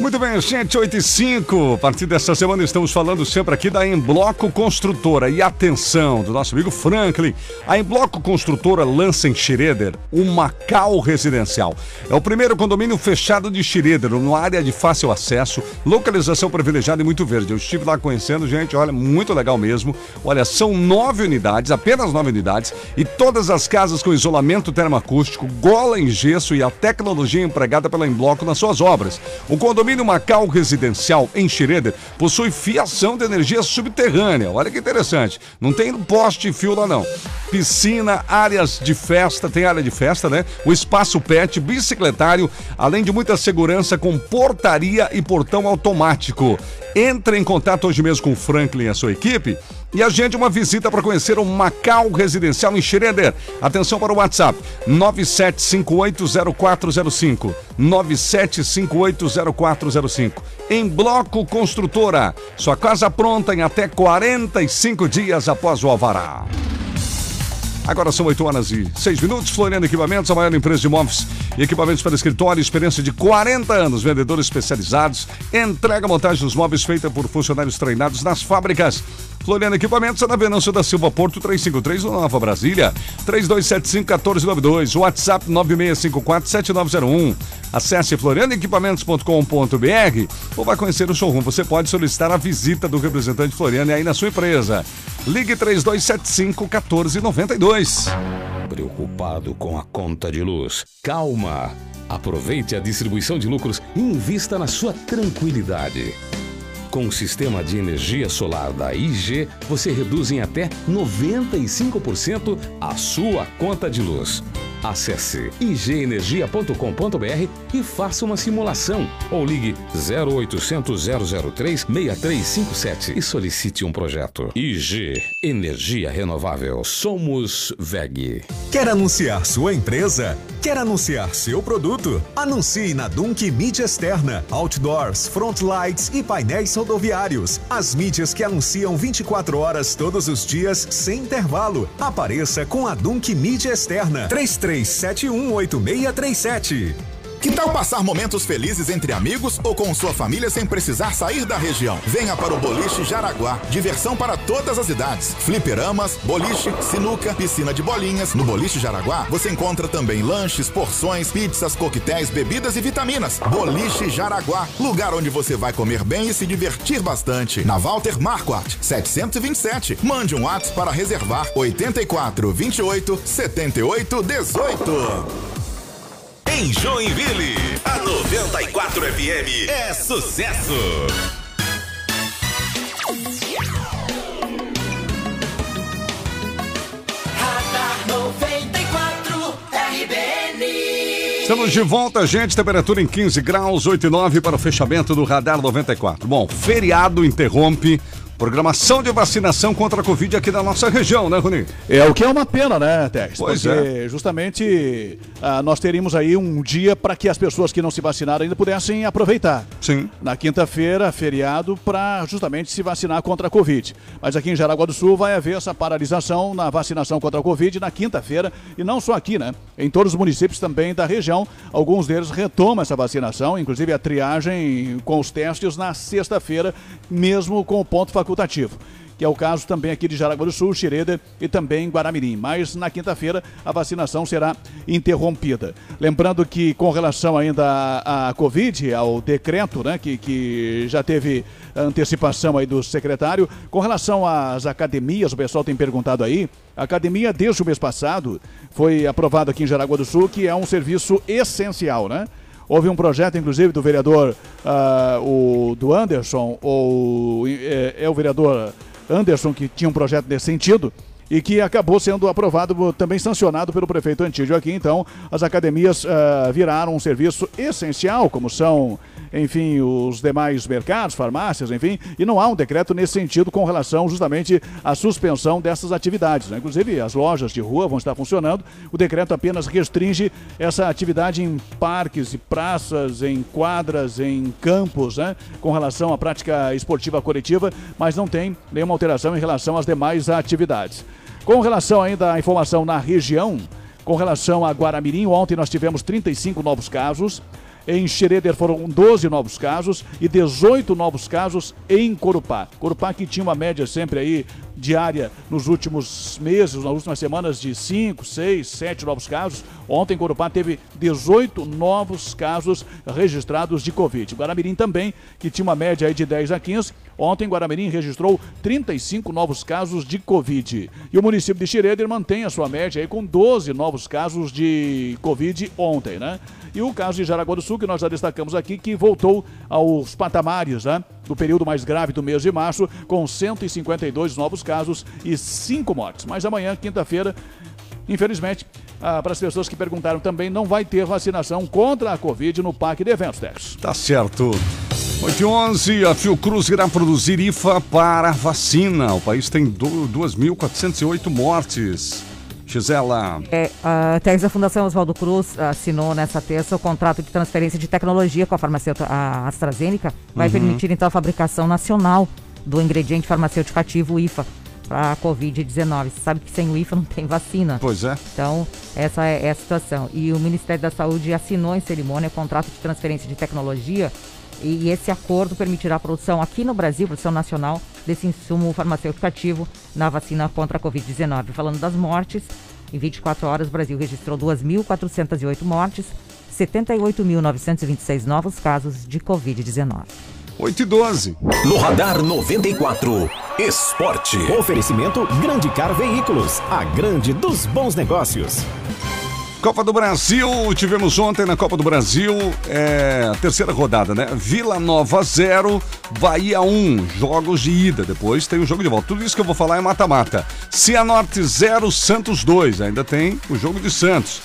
Muito bem, gente, 8 e 5. A partir dessa semana estamos falando sempre aqui da Embloco Construtora. E atenção, do nosso amigo Franklin. A Embloco Construtora lança em Schroeder o Macau Residencial. É o primeiro condomínio fechado de Schroeder, numa área de fácil acesso, localização privilegiada e muito verde. Eu estive lá conhecendo, gente, olha, muito legal mesmo. Olha, são nove unidades, apenas nove unidades, e todas as casas com isolamento termoacústico, gola em gesso e a tecnologia empregada pela Embloco nas suas obras. O condomínio condomínio Macau Residencial em Schroeder possui fiação de energia subterrânea. Olha que interessante. Não tem poste e fio lá não. Piscina, áreas de festa, tem área de festa, né? O espaço pet, bicicletário, além de muita segurança com portaria e portão automático. Entre em contato hoje mesmo com o Franklin e a sua equipe e agende uma visita para conhecer o Macau Residencial em Schroeder. Atenção para o WhatsApp: 97580405. 97580405. Em Bloco Construtora. Sua casa pronta em até 45 dias após o alvará. Agora são 8 horas e 6 minutos. Floriano Equipamentos, a maior empresa de imóveis e equipamentos para escritório, experiência de 40 anos, vendedores especializados, entrega montagem dos móveis feita por funcionários treinados nas fábricas. Floriano Equipamentos é na Venâncio da Silva Porto 353, Nova Brasília, 3275-1492, WhatsApp 9654-7901. Acesse florianoequipamentos.com.br ou vai conhecer o showroom. Você pode solicitar a visita do representante Floriano aí na sua empresa. Ligue 3275-1492. Preocupado com a conta de luz? Calma! Aproveite a distribuição de lucros e invista na sua tranquilidade. Com o sistema de energia solar da IG, você reduz em até 95% a sua conta de luz. Acesse igenergia.com.br e faça uma simulação ou ligue 0800 003 6357 e solicite um projeto. IG Energia Renovável. Somos VEG. Quer anunciar sua empresa? Quer anunciar seu produto? Anuncie na Dunk Mídia Externa, Outdoors, Frontlights e painéis rodoviários. As mídias que anunciam 24 horas todos os dias sem intervalo. Apareça com a Dunk Mídia Externa. 33718637. Que tal passar momentos felizes entre amigos ou com sua família sem precisar sair da região? Venha para o Boliche Jaraguá. Diversão para todas as idades. Fliperamas, boliche, sinuca, piscina de bolinhas. No Boliche Jaraguá você encontra também lanches, porções, pizzas, coquetéis, bebidas e vitaminas. Boliche Jaraguá. Lugar onde você vai comer bem e se divertir bastante. Na Walter Marquardt, 727. Mande um WhatsApp para reservar 84 28 78 18. Em Joinville, a 94 FM é sucesso. Radar 94 RBN. Estamos de volta, gente. Temperatura em 15 graus, 8 e 9 para o fechamento do Radar 94. Bom, feriado interrompe programação de vacinação contra a Covid aqui na nossa região, né, Rony? É o que é uma pena, né, Tex? Pois Porque é. justamente ah, nós teríamos aí um dia para que as pessoas que não se vacinaram ainda pudessem aproveitar. Sim. Na quinta-feira, feriado, para justamente se vacinar contra a Covid. Mas aqui em Jaraguá do Sul vai haver essa paralisação na vacinação contra a Covid na quinta-feira. E não só aqui, né? Em todos os municípios também da região. Alguns deles retomam essa vacinação, inclusive a triagem com os testes na sexta-feira, mesmo com o ponto facultativo. Que é o caso também aqui de Jaraguá do Sul, Xereda e também Guaramirim. Mas na quinta-feira a vacinação será interrompida. Lembrando que com relação ainda à, à Covid, ao decreto, né, que, que já teve antecipação aí do secretário, com relação às academias, o pessoal tem perguntado aí, a academia desde o mês passado foi aprovado aqui em Jaraguá do Sul que é um serviço essencial, né? Houve um projeto, inclusive, do vereador ah, o, do Anderson, ou é, é o vereador Anderson que tinha um projeto nesse sentido e que acabou sendo aprovado, também sancionado pelo prefeito Antídio aqui. Então, as academias ah, viraram um serviço essencial, como são, enfim, os demais mercados, farmácias, enfim, e não há um decreto nesse sentido com relação justamente à suspensão dessas atividades. né? Inclusive, as lojas de rua vão estar funcionando, o decreto apenas restringe essa atividade em parques e praças, em quadras, em campos, né? com relação à prática esportiva coletiva, mas não tem nenhuma alteração em relação às demais atividades. Com relação ainda à informação na região, com relação a Guaramirim, ontem nós tivemos 35 novos casos. Em Xereder foram 12 novos casos e 18 novos casos em Corupá. Corupá que tinha uma média sempre aí diária nos últimos meses, nas últimas semanas de 5, 6, 7 novos casos. Ontem Corupá teve 18 novos casos registrados de Covid. Guaramirim também, que tinha uma média aí de 10 a 15. Ontem Guaramirim registrou 35 novos casos de Covid. E o município de Xereder mantém a sua média aí com 12 novos casos de Covid ontem, né? E o caso de Jaraguá do Sul, que nós já destacamos aqui, que voltou aos patamares né, do período mais grave do mês de março, com 152 novos casos e 5 mortes. Mas amanhã, quinta-feira, infelizmente, ah, para as pessoas que perguntaram também, não vai ter vacinação contra a Covid no Parque de Eventos, Tex. Tá certo. 8 e 11, a Fiocruz irá produzir IFA para vacina. O país tem do- 2.408 mortes. Gisela. É, a da Fundação Oswaldo Cruz assinou nessa terça o contrato de transferência de tecnologia com a farmacêutica a AstraZeneca. Vai Uhum. permitir, então, a fabricação nacional do ingrediente farmacêutico ativo IFA para a Covid-19. Você sabe que sem o IFA não tem vacina. Pois é. Então, essa é, é a situação. E o Ministério da Saúde assinou em cerimônia o contrato de transferência de tecnologia e esse acordo permitirá a produção aqui no Brasil, produção nacional, desse insumo farmacêutico ativo na vacina contra a Covid-19. Falando das mortes, em 24 horas o Brasil registrou 2.408 mortes, 78.926 novos casos de Covid-19. 8 e 12. No Radar 94, Esporte. Oferecimento Grande Car Veículos, a grande dos bons negócios. Copa do Brasil, tivemos ontem na Copa do Brasil, é, terceira rodada, né? Vila Nova 0, Bahia 1, jogos de ida. Depois tem o jogo de volta. Tudo isso que eu vou falar é mata-mata. Cianorte 0, Santos 2. Ainda tem o jogo de Santos.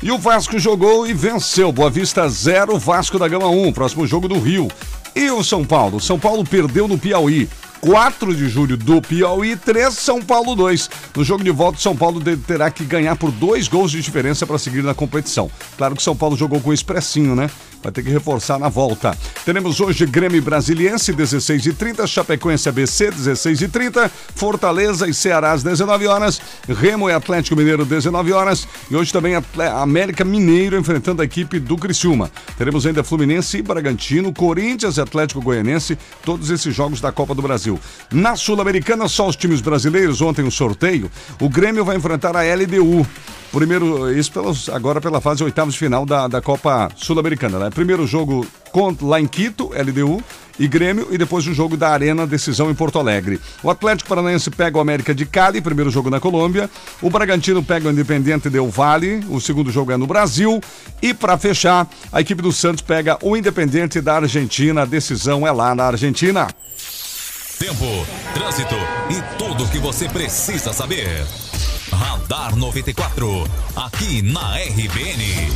E o Vasco jogou e venceu. Boa Vista 0, Vasco da Gama 1. Próximo jogo do Rio. E o São Paulo? São Paulo perdeu no Piauí. 4 de julho do Piauí, 3 São Paulo 2. No jogo de volta, São Paulo terá que ganhar por dois gols de diferença para seguir na competição. Claro que São Paulo jogou com expressinho, né? Vai ter que reforçar na volta. Teremos hoje Grêmio Brasiliense, 16 e 30 Chapecoense ABC, 16 e 30 Fortaleza e Ceará às 19 horas, Remo e Atlético Mineiro, 19 horas. E hoje também América Mineiro enfrentando a equipe do Criciúma. Teremos ainda Fluminense e Bragantino, Corinthians e Atlético Goianense, todos esses jogos da Copa do Brasil. Na Sul-Americana, só os times brasileiros, ontem um sorteio. O Grêmio vai enfrentar a LDU. Primeiro, isso pelos, agora pela fase oitavos de final da, da Copa Sul-Americana. Né? Primeiro jogo contra, lá em Quito, LDU e Grêmio, e depois o jogo da Arena, decisão em Porto Alegre. O Atlético Paranaense pega o América de Cali, primeiro jogo na Colômbia. O Bragantino pega o Independente Del Valle, o segundo jogo é no Brasil. E para fechar, a equipe do Santos pega o Independente da Argentina, a decisão é lá na Argentina. Tempo, trânsito e tudo o que você precisa saber. Radar 94, aqui na RBN.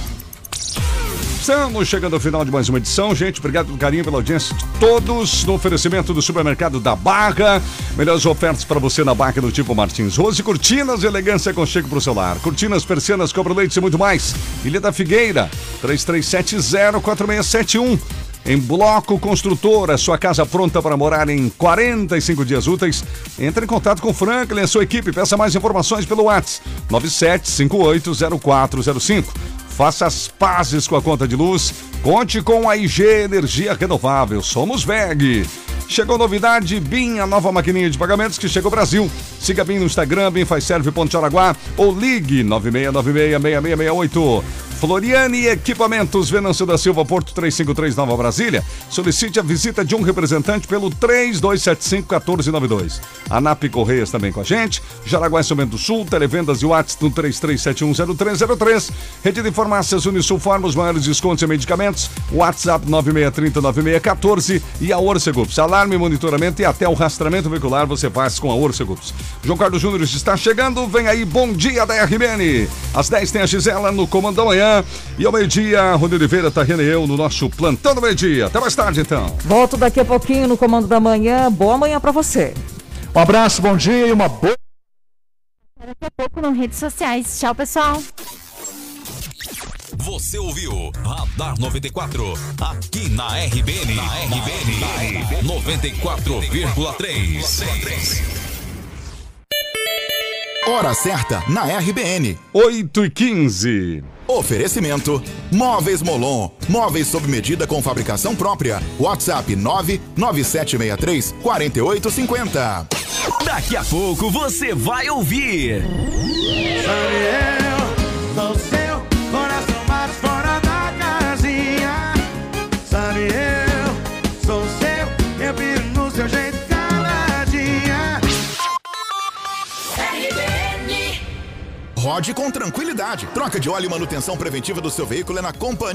Estamos chegando ao final de mais uma edição, gente. Obrigado pelo carinho, pela audiência de todos. No oferecimento do supermercado da Barra. Melhores ofertas para você na Barra do tipo Martins. Rose Cortinas, elegância com chego para o celular. Cortinas, persianas, cobra leite e muito mais. Ilha da Figueira, 33704671. Em Bloco Construtora, sua casa pronta para morar em 45 dias úteis. Entre em contato com o Franklin e a sua equipe. Peça mais informações pelo WhatsApp 97580405. Faça as pazes com a conta de luz. Conte com a IG Energia Renovável. Somos VEG. Chegou novidade, BIM, a nova maquininha de pagamentos que chegou ao Brasil. Siga BIM no Instagram, BIMFazServe.Jaraguá ou ligue 96966668. Floriane Equipamentos, Venâncio da Silva, Porto 353, Nova Brasília. Solicite a visita de um representante pelo 3275-1492. ANAP Correias também com a gente. Jaraguá Bento do Sul, televendas e WhatsApp no 33710303. Rede de Farmácias Unisul Farma, os maiores descontos em medicamentos. WhatsApp 9630-9614 e a Orcegups. Alarme, monitoramento e até o rastreamento veicular você faz com a Orcegups. João Carlos Júnior está chegando, vem aí, bom dia da RBN. Às 10 tem a Gisela no Comando da Manhã. E ao meio-dia, Rony Oliveira, Tarrena e eu no nosso plantão do meio-dia. Até mais tarde, então. Volto daqui a pouquinho no Comando da Manhã. Boa manhã pra você. Um abraço, bom dia e uma boa. Daqui a pouco nas redes sociais. Tchau, pessoal. Você ouviu Radar 94, aqui na RBN. Na RBN. 94,3. Hora certa na RBN. 8 e 15. Oferecimento: Móveis Molon. Móveis sob medida com fabricação própria. WhatsApp 99763 4850. Daqui a pouco você vai ouvir. Sabe Eu, sou seu, eu piro no seu jeito caladinha. Rode com tranquilidade. Troca de óleo e manutenção preventiva do seu veículo é na companhia.